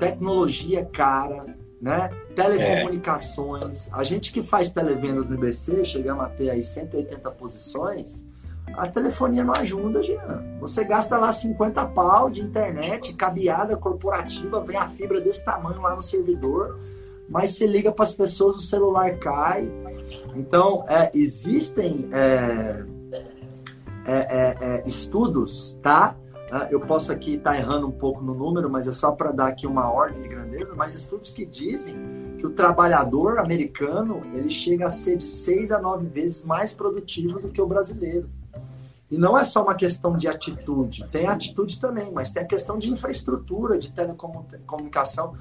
tecnologia cara, né? Telecomunicações. A gente que faz televendas no IBC, chegamos a ter aí 180 posições, a telefonia não ajuda, Jean. Você gasta lá 50 pau de internet, cabeada corporativa, vem a fibra desse tamanho lá no servidor, mas você liga para as pessoas, o celular cai. Então, é, existem é, é, é, é estudos, tá? Ah, eu posso aqui estar tá errando um pouco no número, mas é só para dar aqui uma ordem de grandeza, mas estudos que dizem que o trabalhador americano ele chega a ser de seis a nove vezes mais produtivo do que o brasileiro. E não é só uma questão de atitude, tem atitude também, mas tem a questão de infraestrutura, de telecomunicação.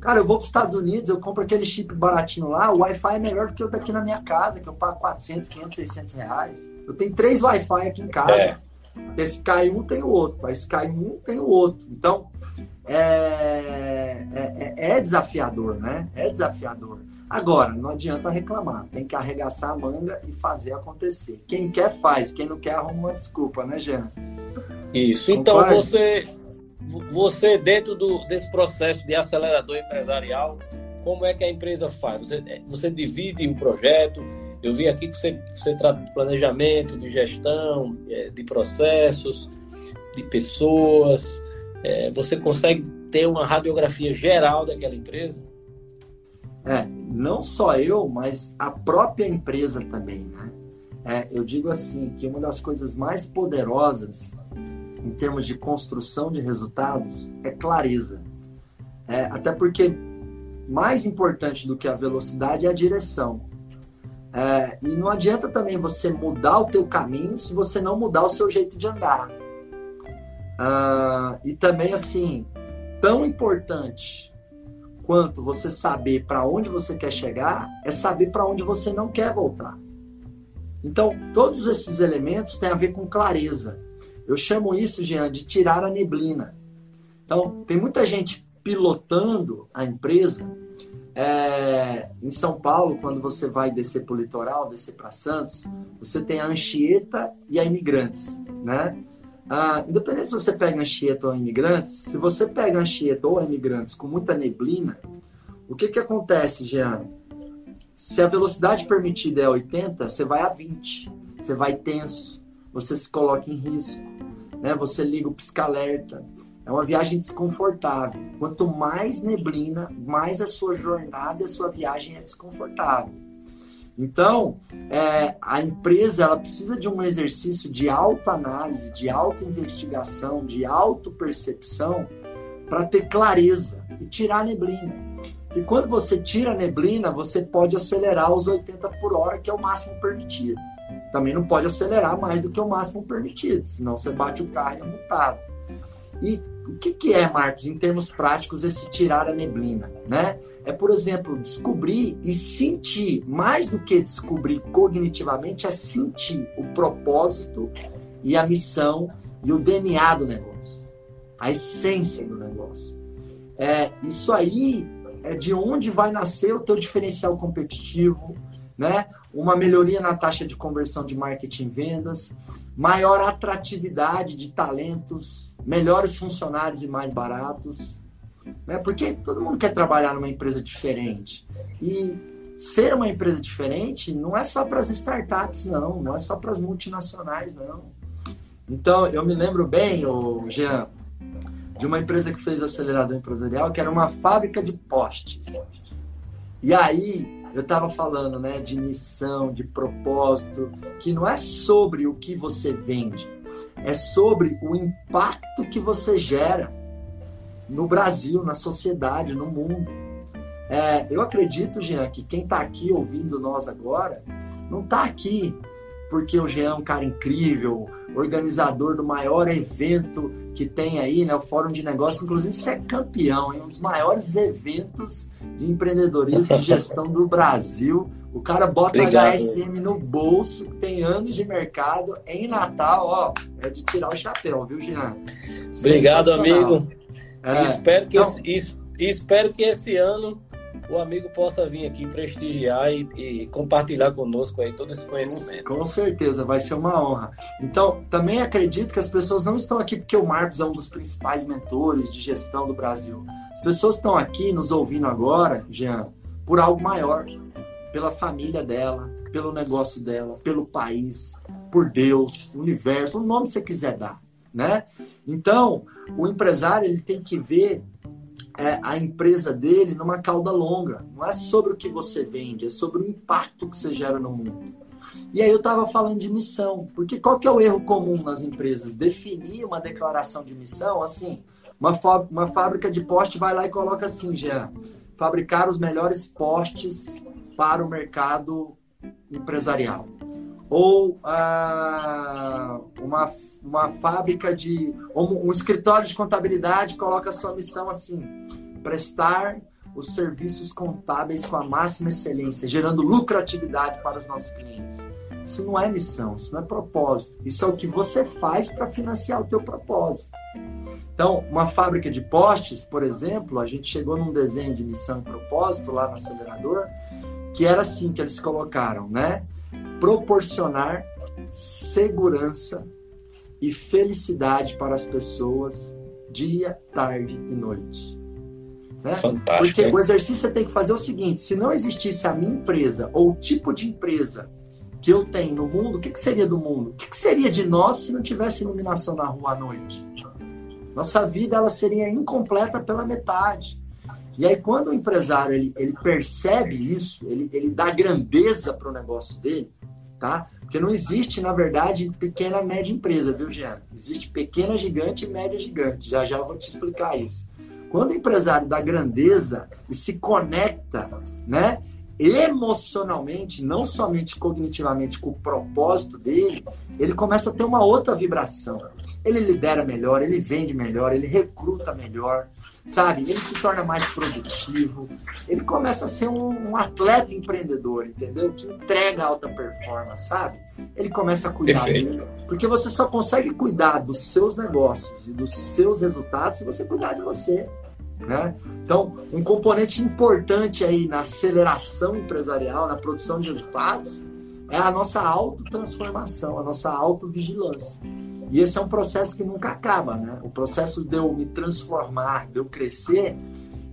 Cara, eu vou para os Estados Unidos, eu compro aquele chip baratinho lá, o Wi-Fi é melhor do que o daqui na minha casa, que eu pago 400, 500, 600 reais. Eu tenho três Wi-Fi aqui em casa. É. Esse cai um, tem o outro. Esse cai um, tem o outro. Então, é, é, é, desafiador, né? É desafiador. Agora, não adianta reclamar. Tem que arregaçar a manga e fazer acontecer. Quem quer, faz. Quem não quer, arruma uma desculpa, né, Jean? Isso. Então, você, você dentro do, desse processo de acelerador empresarial, como é que a empresa faz? Você, você divide um projeto, eu vi aqui que você, você trata de planejamento, de gestão, é, de processos, de pessoas. É, você consegue ter uma radiografia geral daquela empresa? É, não só eu, mas a própria empresa também, né? É, eu digo assim que uma das coisas mais poderosas em termos de construção de resultados é clareza. É, até porque mais importante do que a velocidade é a direção. É, e não adianta também você mudar o teu caminho se você não mudar o seu jeito de andar. Ah, e também, assim, tão importante quanto você saber para onde você quer chegar, é saber para onde você não quer voltar. Então, todos esses elementos têm a ver com clareza. Eu chamo isso, Jean, de tirar a neblina. Então, tem muita gente pilotando a empresa é, em São Paulo, quando você vai descer para o litoral, descer para Santos, você tem a Anchieta e a Imigrantes, né? Ah, independente se você pega Anchieta ou Imigrantes, se você pega Anchieta ou Imigrantes com muita neblina, o que que acontece, Jean? Se a velocidade permitida é 80, você vai a 20, você vai tenso, você se coloca em risco, né? Você liga o pisca-alerta, é uma viagem desconfortável. Quanto mais neblina, mais a sua jornada e a sua viagem é desconfortável. Então, é, a empresa ela precisa de um exercício de autoanálise, de auto-investigação, de auto-percepção para ter clareza e tirar a neblina. que quando você tira a neblina, você pode acelerar os 80 por hora, que é o máximo permitido. Também não pode acelerar mais do que o máximo permitido, senão você bate o carro e é multado. E o que, que é, Marcos, em termos práticos, esse tirar a neblina? Né? É, por exemplo, descobrir e sentir, mais do que descobrir cognitivamente, é sentir o propósito e a missão e o DNA do negócio, a essência do negócio. É, isso aí é de onde vai nascer o teu diferencial competitivo, né? Uma melhoria na taxa de conversão de marketing e vendas, maior atratividade de talentos, melhores funcionários e mais baratos, né? Porque todo mundo quer trabalhar numa empresa diferente. E ser uma empresa diferente não é só para as startups, não, não é só para as multinacionais, não. Então, eu me lembro bem, o Jean, de uma empresa que fez o acelerador empresarial, que era uma fábrica de postes. E aí, eu estava falando né, de missão, de propósito, que não é sobre o que você vende, é sobre o impacto que você gera no Brasil, na sociedade, no mundo. É, eu acredito, Jean, que quem está aqui ouvindo nós agora não está aqui porque o Jean é um cara incrível, organizador do maior evento que tem aí, né? O Fórum de Negócios. Inclusive, você é campeão, hein? um dos maiores eventos de empreendedorismo e gestão do Brasil. O cara bota Obrigado. HSM no bolso, tem anos de mercado, em Natal, ó, é de tirar o chapéu, viu, Jean? Obrigado, amigo. É. Espero, que esse, espero que esse ano o amigo possa vir aqui prestigiar e, e, compartilhar conosco aí todo esse conhecimento. Com certeza, vai ser uma honra. Então, também acredito que as pessoas não estão aqui porque o Marcos é um dos principais mentores de gestão do Brasil. As pessoas estão aqui nos ouvindo agora, Jean, por algo maior, pela família dela, pelo negócio dela, pelo país, por Deus, universo, o nome que você quiser dar, né? Então, o empresário ele tem que ver é, a empresa dele numa cauda longa. Não é sobre o que você vende, é sobre o impacto que você gera no mundo. E aí eu estava falando de missão, porque qual que é o erro comum nas empresas? Definir uma declaração de missão assim, uma, uma fábrica de poste vai lá e coloca assim, já fabricar os melhores postes para o mercado empresarial. Ou ah, uma, uma fábrica de. um escritório de contabilidade coloca a sua missão assim: prestar os serviços contábeis com a máxima excelência, gerando lucratividade para os nossos clientes. Isso não é missão, isso não é propósito. Isso é o que você faz para financiar o teu propósito. Então, uma fábrica de postes, por exemplo, a gente chegou num desenho de missão e propósito lá no acelerador, que era assim que eles colocaram, né? Proporcionar segurança e felicidade para as pessoas dia, tarde e noite. Né? Fantástico. Porque hein? o exercício você tem que fazer o seguinte: se não existisse a minha empresa ou o tipo de empresa que eu tenho no mundo, o que, que seria do mundo? O que, que seria de nós se não tivesse iluminação na rua à noite? Nossa vida ela seria incompleta pela metade. E aí, quando o empresário ele, ele percebe isso, ele, ele dá grandeza para o negócio dele, tá? Porque não existe, na verdade, pequena, média empresa, viu, Jean? Existe pequena gigante e média gigante. Já já eu vou te explicar isso. Quando o empresário dá grandeza se conecta, né? Emocionalmente, não somente cognitivamente com o propósito dele, ele começa a ter uma outra vibração. Ele lidera melhor, ele vende melhor, ele recruta melhor, sabe? Ele se torna mais produtivo, ele começa a ser um, um atleta empreendedor, entendeu? Que entrega alta performance, sabe? Ele começa a cuidar Perfeito. dele. Porque você só consegue cuidar dos seus negócios e dos seus resultados se você cuidar de você. Né? Então, um componente importante aí na aceleração empresarial, na produção de resultados, é a nossa autotransformação, a nossa autovigilância. E esse é um processo que nunca acaba, né? O processo de eu me transformar, de eu crescer,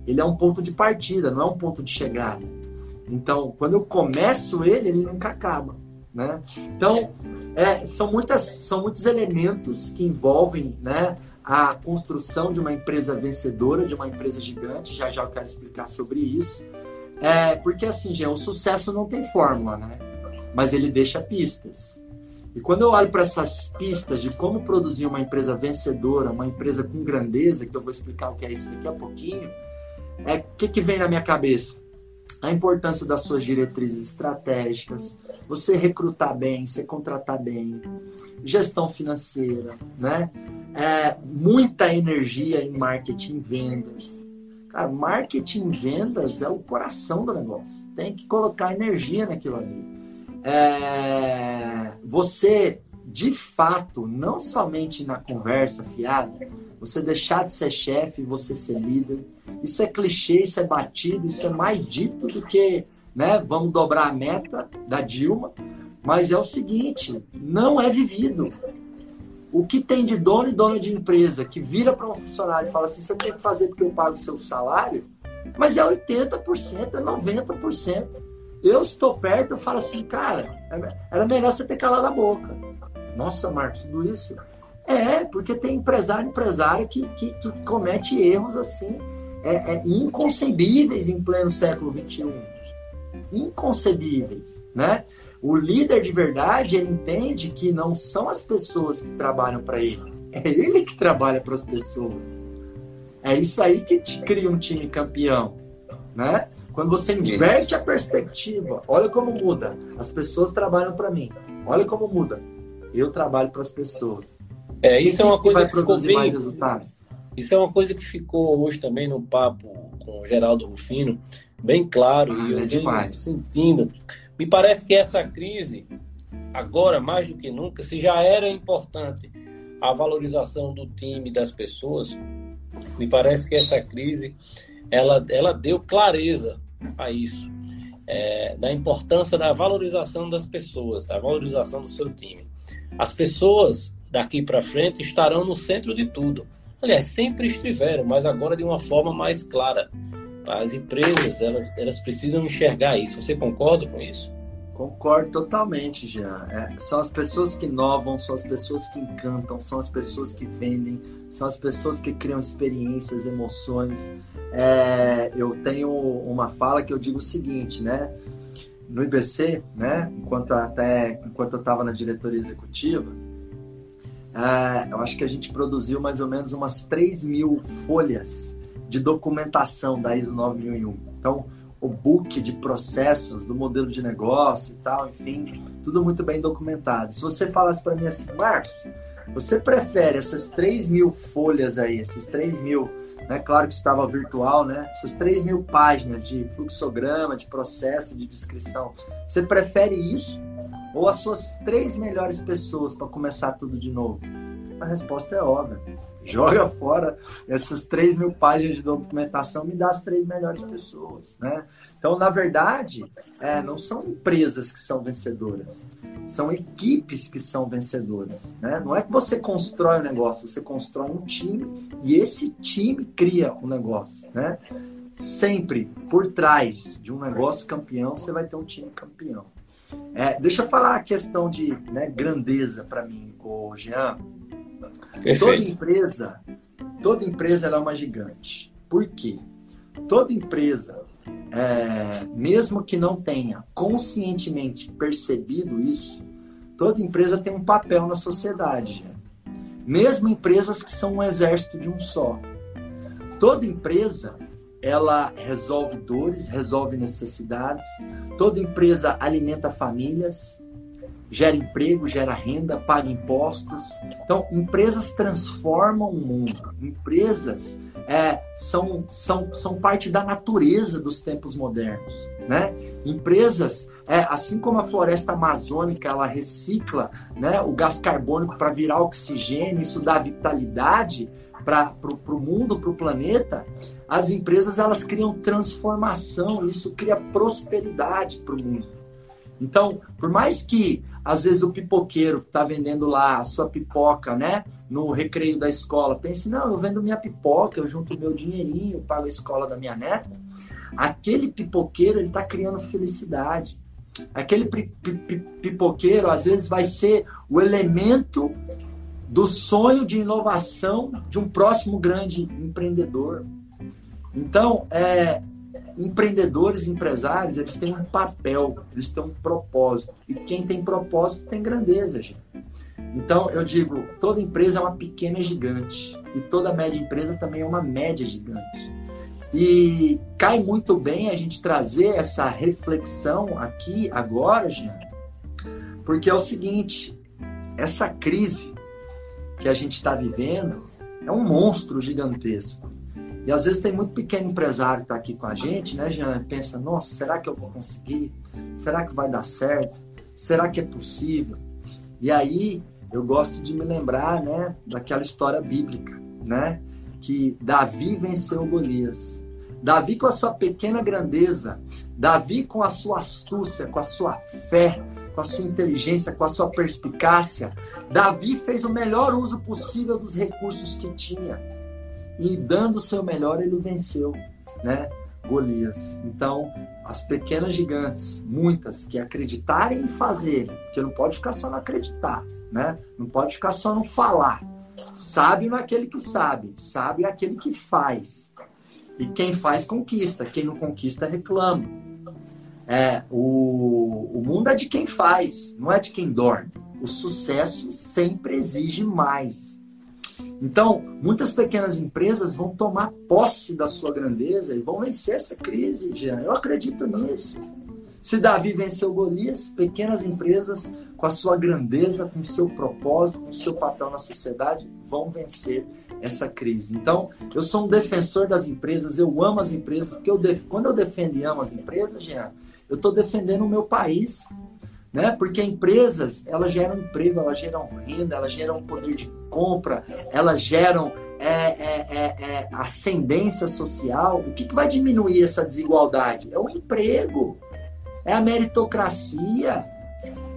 ele é um ponto de partida, não é um ponto de chegada. Então, quando eu começo ele, ele nunca acaba, né? Então, é, são, muitas, são muitos elementos que envolvem, né? A construção de uma empresa vencedora, de uma empresa gigante. Já já eu quero explicar sobre isso. É, porque assim, gente, o sucesso não tem fórmula, né? Mas ele deixa pistas. E quando eu olho para essas pistas de como produzir uma empresa vencedora, uma empresa com grandeza, que eu vou explicar o que é isso daqui a pouquinho, é o que, que vem na minha cabeça? A importância das suas diretrizes estratégicas, você recrutar bem, você contratar bem, gestão financeira, né? É, muita energia em marketing e vendas. Cara, marketing e vendas é o coração do negócio. Tem que colocar energia naquilo ali. É, você, de fato, não somente na conversa fiada, você deixar de ser chefe você ser líder. Isso é clichê, isso é batido, isso é mais dito do que, né, vamos dobrar a meta da Dilma. Mas é o seguinte, não é vivido. O que tem de dono e dona de empresa que vira para um funcionário e fala assim, você tem que fazer porque eu pago o seu salário, mas é 80%, é 90%. Eu estou perto, eu falo assim, cara, era melhor você ter calado a boca. Nossa, Marcos, tudo isso? É, porque tem empresário empresário que, que, que comete erros assim é, é, inconcebíveis em pleno século XXI. Inconcebíveis, né? O líder de verdade, ele entende que não são as pessoas que trabalham para ele, é ele que trabalha para as pessoas. É isso aí que te cria um time campeão, né? Quando você inverte a perspectiva, olha como muda. As pessoas trabalham para mim. Olha como muda. Eu trabalho para as pessoas. É, isso Quem é uma coisa que ficou bem. Isso é uma coisa que ficou hoje também no papo com o Geraldo Rufino, bem claro, ah, e eu é venho sentindo. Me parece que essa crise, agora mais do que nunca, se já era importante a valorização do time das pessoas, me parece que essa crise ela, ela deu clareza a isso, é, da importância da valorização das pessoas, da valorização do seu time. As pessoas daqui para frente estarão no centro de tudo. Aliás, sempre estiveram, mas agora de uma forma mais clara. As empresas, elas, elas precisam enxergar isso. Você concorda com isso? Concordo totalmente, Jean. É, são as pessoas que inovam, são as pessoas que encantam, são as pessoas que vendem, são as pessoas que criam experiências, emoções. É, eu tenho uma fala que eu digo o seguinte, né? No IBC, né? Enquanto até enquanto eu estava na diretoria executiva, é, eu acho que a gente produziu mais ou menos umas 3 mil folhas de documentação da ISO 9001. Então, o book de processos do modelo de negócio e tal, enfim, tudo muito bem documentado. Se você falasse para mim assim, Marcos, você prefere essas 3 mil folhas aí, esses 3 mil, né? Claro que estava virtual, né? Essas 3 mil páginas de fluxograma, de processo, de descrição. Você prefere isso ou as suas três melhores pessoas para começar tudo de novo? A resposta é óbvia. Joga fora essas 3 mil páginas de documentação, me dá as três melhores pessoas, né? Então, na verdade, é, não são empresas que são vencedoras, são equipes que são vencedoras. Né? Não é que você constrói um negócio, você constrói um time e esse time cria o um negócio. Né? Sempre por trás de um negócio campeão, você vai ter um time campeão. É, deixa eu falar a questão de né, grandeza para mim, o Jean. Perfeito. Toda empresa, toda empresa é uma gigante. Por quê? Toda empresa é, mesmo que não tenha conscientemente percebido isso, toda empresa tem um papel na sociedade. Mesmo empresas que são um exército de um só. Toda empresa ela resolve dores, resolve necessidades. Toda empresa alimenta famílias, gera emprego, gera renda, paga impostos. Então, empresas transformam o mundo. Empresas é, são, são, são parte da natureza dos tempos modernos. Né? Empresas, é, assim como a floresta amazônica, ela recicla né, o gás carbônico para virar oxigênio, isso dá vitalidade para o mundo, para o planeta, as empresas elas criam transformação, isso cria prosperidade para o mundo. Então, por mais que às vezes o pipoqueiro que está vendendo lá a sua pipoca, né? No recreio da escola, pense, não, eu vendo minha pipoca, eu junto meu dinheirinho, pago a escola da minha neta. Aquele pipoqueiro, ele está criando felicidade. Aquele pipoqueiro, às vezes, vai ser o elemento do sonho de inovação de um próximo grande empreendedor. Então, é, empreendedores, empresários, eles têm um papel, eles têm um propósito. E quem tem propósito tem grandeza, gente. Então, eu digo, toda empresa é uma pequena gigante. E toda média empresa também é uma média gigante. E cai muito bem a gente trazer essa reflexão aqui agora, Jean, porque é o seguinte: essa crise que a gente está vivendo é um monstro gigantesco. E às vezes tem muito pequeno empresário que está aqui com a gente, né, Jean? Pensa, nossa, será que eu vou conseguir? Será que vai dar certo? Será que é possível? E aí eu gosto de me lembrar, né, daquela história bíblica, né? Que Davi venceu Golias. Davi com a sua pequena grandeza, Davi com a sua astúcia, com a sua fé, com a sua inteligência, com a sua perspicácia, Davi fez o melhor uso possível dos recursos que tinha. E dando o seu melhor, ele venceu, né? Golias. Então, as pequenas gigantes, muitas que acreditarem e fazerem, porque não pode ficar só no acreditar, né? Não pode ficar só no falar. Sabe naquele que sabe, sabe aquele que faz. E quem faz conquista, quem não conquista reclama. É, o, o mundo é de quem faz, não é de quem dorme. O sucesso sempre exige mais. Então, muitas pequenas empresas vão tomar posse da sua grandeza e vão vencer essa crise, Jean. Eu acredito nisso. Se Davi venceu Golias, pequenas empresas, com a sua grandeza, com o seu propósito, com o seu papel na sociedade, vão vencer essa crise. Então, eu sou um defensor das empresas, eu amo as empresas, porque eu def... quando eu defendo e amo as empresas, Jean, eu estou defendendo o meu país, né? Porque empresas, elas geram emprego, elas geram renda, elas geram poder de compra, elas geram é, é, é, é ascendência social. O que, que vai diminuir essa desigualdade? É o emprego, é a meritocracia.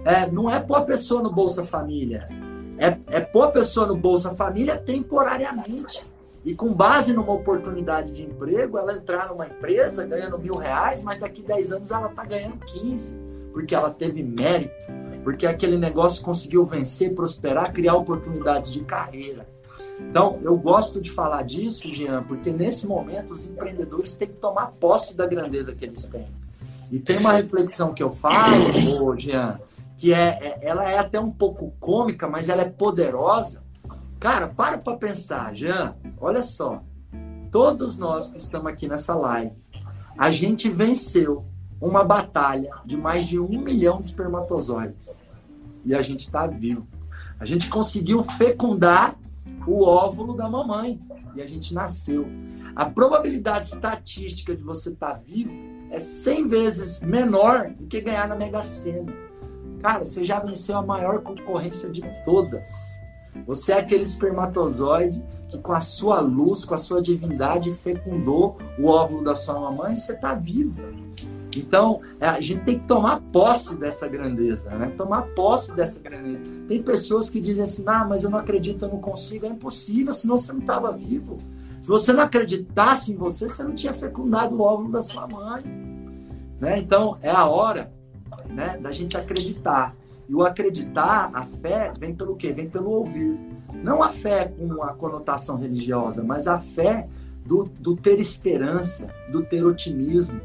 É, não é pôr a pessoa no Bolsa Família, é, é pôr a pessoa no Bolsa Família temporariamente. E com base numa oportunidade de emprego, ela entrar numa empresa ganhando mil reais, mas daqui 10 anos ela está ganhando 15 porque ela teve mérito, porque aquele negócio conseguiu vencer, prosperar, criar oportunidades de carreira. Então, eu gosto de falar disso, Jean, porque nesse momento os empreendedores têm que tomar posse da grandeza que eles têm. E tem uma reflexão que eu falo, ô, Jean, que é, é, ela é até um pouco cômica, mas ela é poderosa. Cara, para para pensar, Jean, olha só. Todos nós que estamos aqui nessa live, a gente venceu uma batalha de mais de um milhão de espermatozoides. E a gente está vivo. A gente conseguiu fecundar o óvulo da mamãe. E a gente nasceu. A probabilidade estatística de você estar tá vivo é 100 vezes menor do que ganhar na Mega Sena. Cara, você já venceu a maior concorrência de todas. Você é aquele espermatozoide que, com a sua luz, com a sua divindade, fecundou o óvulo da sua mamãe e você está vivo. Então, é, a gente tem que tomar posse dessa grandeza, né? Tomar posse dessa grandeza. Tem pessoas que dizem assim: ah, mas eu não acredito, eu não consigo. É impossível, senão você não estava vivo. Se você não acreditasse em você, você não tinha fecundado o óvulo da sua mãe. Né? Então, é a hora né, da gente acreditar. E o acreditar, a fé, vem pelo quê? Vem pelo ouvir. Não a fé com a conotação religiosa, mas a fé do, do ter esperança, do ter otimismo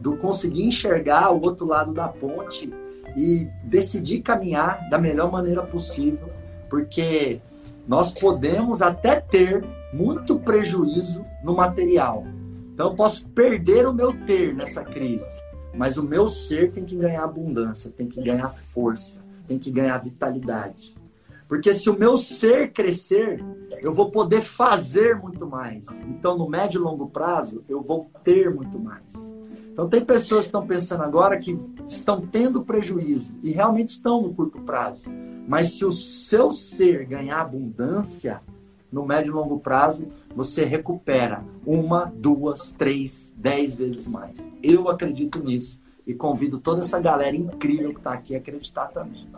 do conseguir enxergar o outro lado da ponte e decidir caminhar da melhor maneira possível, porque nós podemos até ter muito prejuízo no material. Então eu posso perder o meu ter nessa crise, mas o meu ser tem que ganhar abundância, tem que ganhar força, tem que ganhar vitalidade. Porque se o meu ser crescer, eu vou poder fazer muito mais. Então, no médio e longo prazo, eu vou ter muito mais. Então, tem pessoas que estão pensando agora que estão tendo prejuízo e realmente estão no curto prazo. Mas se o seu ser ganhar abundância, no médio e longo prazo, você recupera uma, duas, três, dez vezes mais. Eu acredito nisso e convido toda essa galera incrível que está aqui a acreditar também.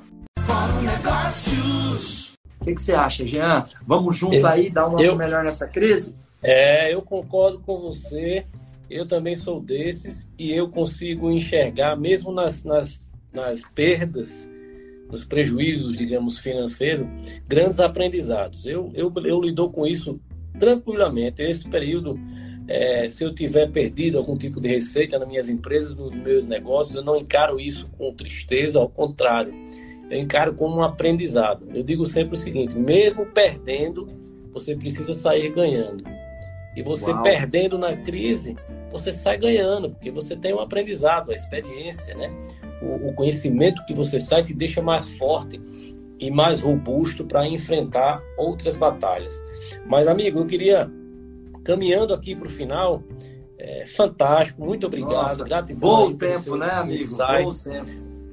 O que, que, você acha, Jean? Vamos juntos aí dar o nosso eu, melhor nessa crise? É, eu concordo com você eu também sou desses e eu consigo enxergar, mesmo nas, nas, nas perdas, nos prejuízos, digamos, financeiros, grandes aprendizados. Eu, eu, eu lido com isso tranquilamente. Esse período, é, se eu tiver perdido algum tipo de receita nas minhas empresas, nos meus negócios, eu não encaro isso com tristeza, ao contrário. Eu encaro como um aprendizado. Eu digo sempre o seguinte: mesmo perdendo, você precisa sair ganhando. E você Uau. perdendo na crise, você sai ganhando, porque você tem um aprendizado, a experiência, né? O, o conhecimento que você sai te deixa mais forte e mais robusto para enfrentar outras batalhas. Mas, amigo, eu queria, caminhando aqui para o final, é, fantástico, muito obrigado, Nossa, gratidão. Bom tempo, né, amigo? Insights. Bom tempo.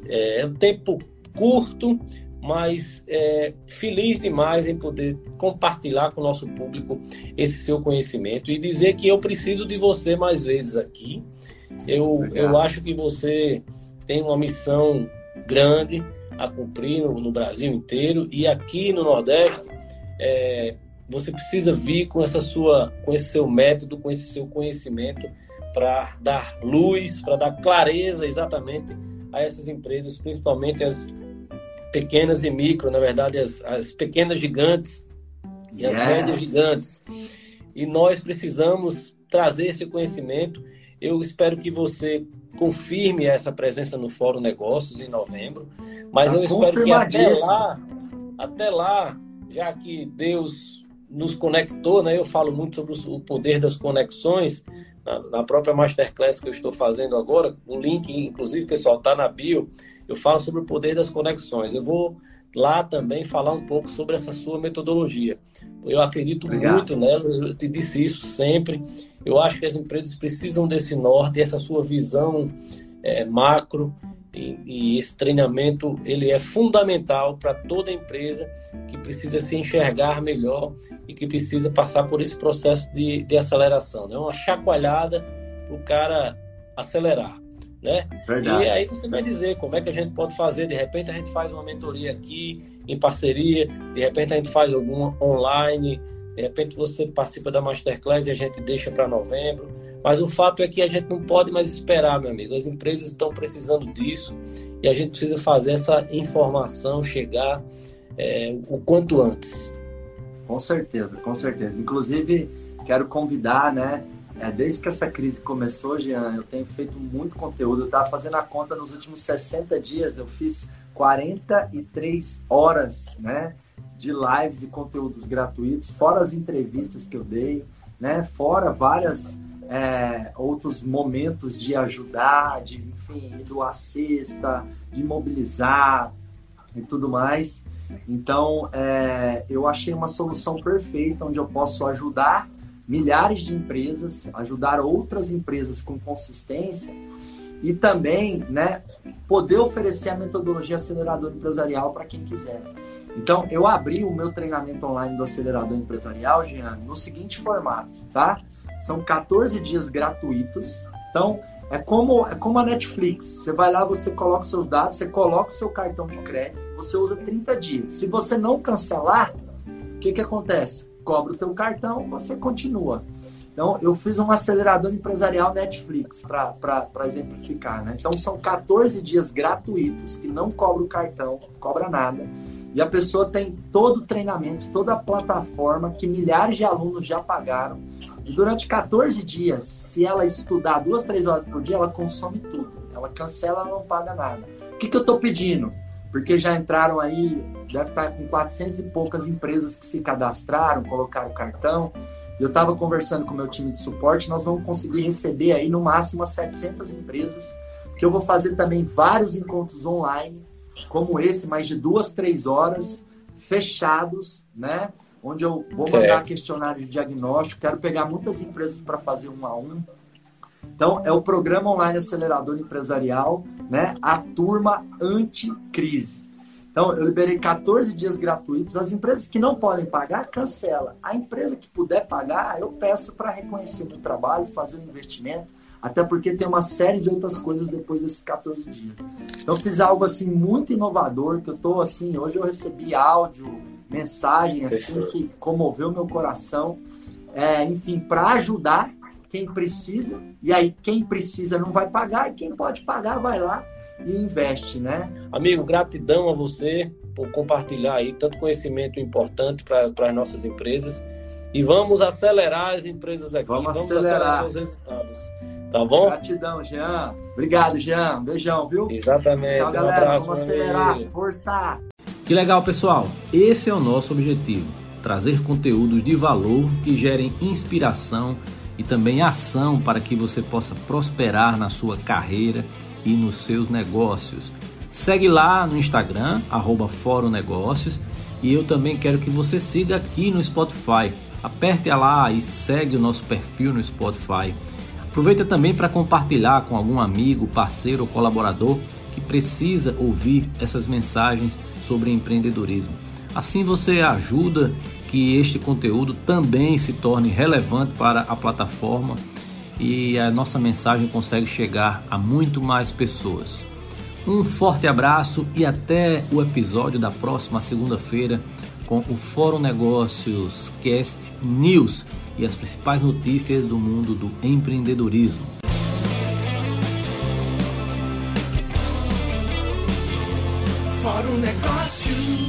É, é um tempo curto, mas é, feliz demais em poder compartilhar com o nosso público esse seu conhecimento e dizer que eu preciso de você mais vezes aqui. Eu, eu acho que você tem uma missão grande a cumprir no, no Brasil inteiro e aqui no Nordeste é, você precisa vir com essa sua, com esse seu método, com esse seu conhecimento para dar luz, para dar clareza exatamente a essas empresas, principalmente as pequenas e micro, na verdade, as, as pequenas gigantes e as yes. médias gigantes. E nós precisamos trazer esse conhecimento. Eu espero que você confirme essa presença no Fórum Negócios em novembro, mas tá eu espero que até lá, até lá, já que Deus nos conectou, né? Eu falo muito sobre o poder das conexões na, própria masterclass que eu estou fazendo agora. O link, inclusive, pessoal, está na bio eu falo sobre o poder das conexões. Eu vou lá também falar um pouco sobre essa sua metodologia. Eu acredito Obrigado. muito nela, eu te disse isso sempre. Eu acho que as empresas precisam desse norte, essa sua visão é, macro e, e, esse treinamento ele é fundamental para toda empresa que precisa se enxergar melhor e que precisa passar por esse processo de, de aceleração. É né? uma chacoalhada para o cara acelerar né? Verdade. E aí você vai dizer como é que a gente pode fazer. De repente a gente faz uma mentoria aqui em parceria, de repente a gente faz alguma online, de repente você participa da masterclass e a gente deixa para novembro. Mas o fato é que a gente não pode mais esperar, meu amigo. As empresas estão precisando disso e a gente precisa fazer essa informação chegar é, o quanto antes. Com certeza, com certeza. Inclusive, quero convidar, né? É, desde que essa crise começou, Jean, eu tenho feito muito conteúdo. Eu estava fazendo a conta nos últimos 60 dias, eu fiz 43 horas né, de lives e conteúdos gratuitos, fora as entrevistas que eu dei, né, fora várias é, outros momentos de ajudar, de enfim, doar cesta, de mobilizar e tudo mais. Então, é, eu achei uma solução perfeita onde eu posso ajudar milhares de empresas, ajudar outras empresas com consistência e também né, poder oferecer a metodologia acelerador empresarial para quem quiser. Então, eu abri o meu treinamento online do acelerador empresarial, Jean, no seguinte formato, tá? São 14 dias gratuitos. Então, é como, é como a Netflix. Você vai lá, você coloca seus dados, você coloca o seu cartão de crédito, você usa 30 dias. Se você não cancelar, o que, que acontece? cobra o teu cartão, você continua. Então, eu fiz um acelerador empresarial Netflix para exemplificar. Né? Então, são 14 dias gratuitos que não cobra o cartão, cobra nada. E a pessoa tem todo o treinamento, toda a plataforma que milhares de alunos já pagaram. E durante 14 dias, se ela estudar duas, três horas por dia, ela consome tudo. Ela cancela, ela não paga nada. O que, que eu estou pedindo? porque já entraram aí, deve estar com 400 e poucas empresas que se cadastraram, colocaram cartão. Eu estava conversando com o meu time de suporte, nós vamos conseguir receber aí no máximo umas 700 empresas, que eu vou fazer também vários encontros online, como esse, mais de duas, três horas, fechados, né? Onde eu vou mandar questionário de diagnóstico, quero pegar muitas empresas para fazer um a um, então, é o programa online acelerador empresarial, né? A turma anticrise. Então, eu liberei 14 dias gratuitos. As empresas que não podem pagar, cancela. A empresa que puder pagar, eu peço para reconhecer o meu trabalho, fazer um investimento, até porque tem uma série de outras coisas depois desses 14 dias. Então, eu fiz algo assim muito inovador, que eu tô assim, hoje eu recebi áudio, mensagem assim que comoveu meu coração. É, enfim, para ajudar quem precisa, e aí quem precisa não vai pagar, e quem pode pagar vai lá e investe, né? Amigo, gratidão a você por compartilhar aí tanto conhecimento importante para as nossas empresas. E vamos acelerar as empresas aqui. Vamos, vamos acelerar. acelerar os resultados. Tá bom? Gratidão, Jean. Obrigado, Jean. Beijão, viu? Exatamente. Tchau, galera. Um abraço, vamos acelerar. Forçar. Que legal, pessoal. Esse é o nosso objetivo trazer conteúdos de valor que gerem inspiração e também ação para que você possa prosperar na sua carreira e nos seus negócios. Segue lá no Instagram, arroba Fórum Negócios, e eu também quero que você siga aqui no Spotify. Aperte lá e segue o nosso perfil no Spotify. Aproveita também para compartilhar com algum amigo, parceiro ou colaborador que precisa ouvir essas mensagens sobre empreendedorismo. Assim você ajuda que este conteúdo também se torne relevante para a plataforma e a nossa mensagem consegue chegar a muito mais pessoas. Um forte abraço e até o episódio da próxima segunda-feira com o Fórum Negócios Cast News e as principais notícias do mundo do empreendedorismo. Fórum Negócios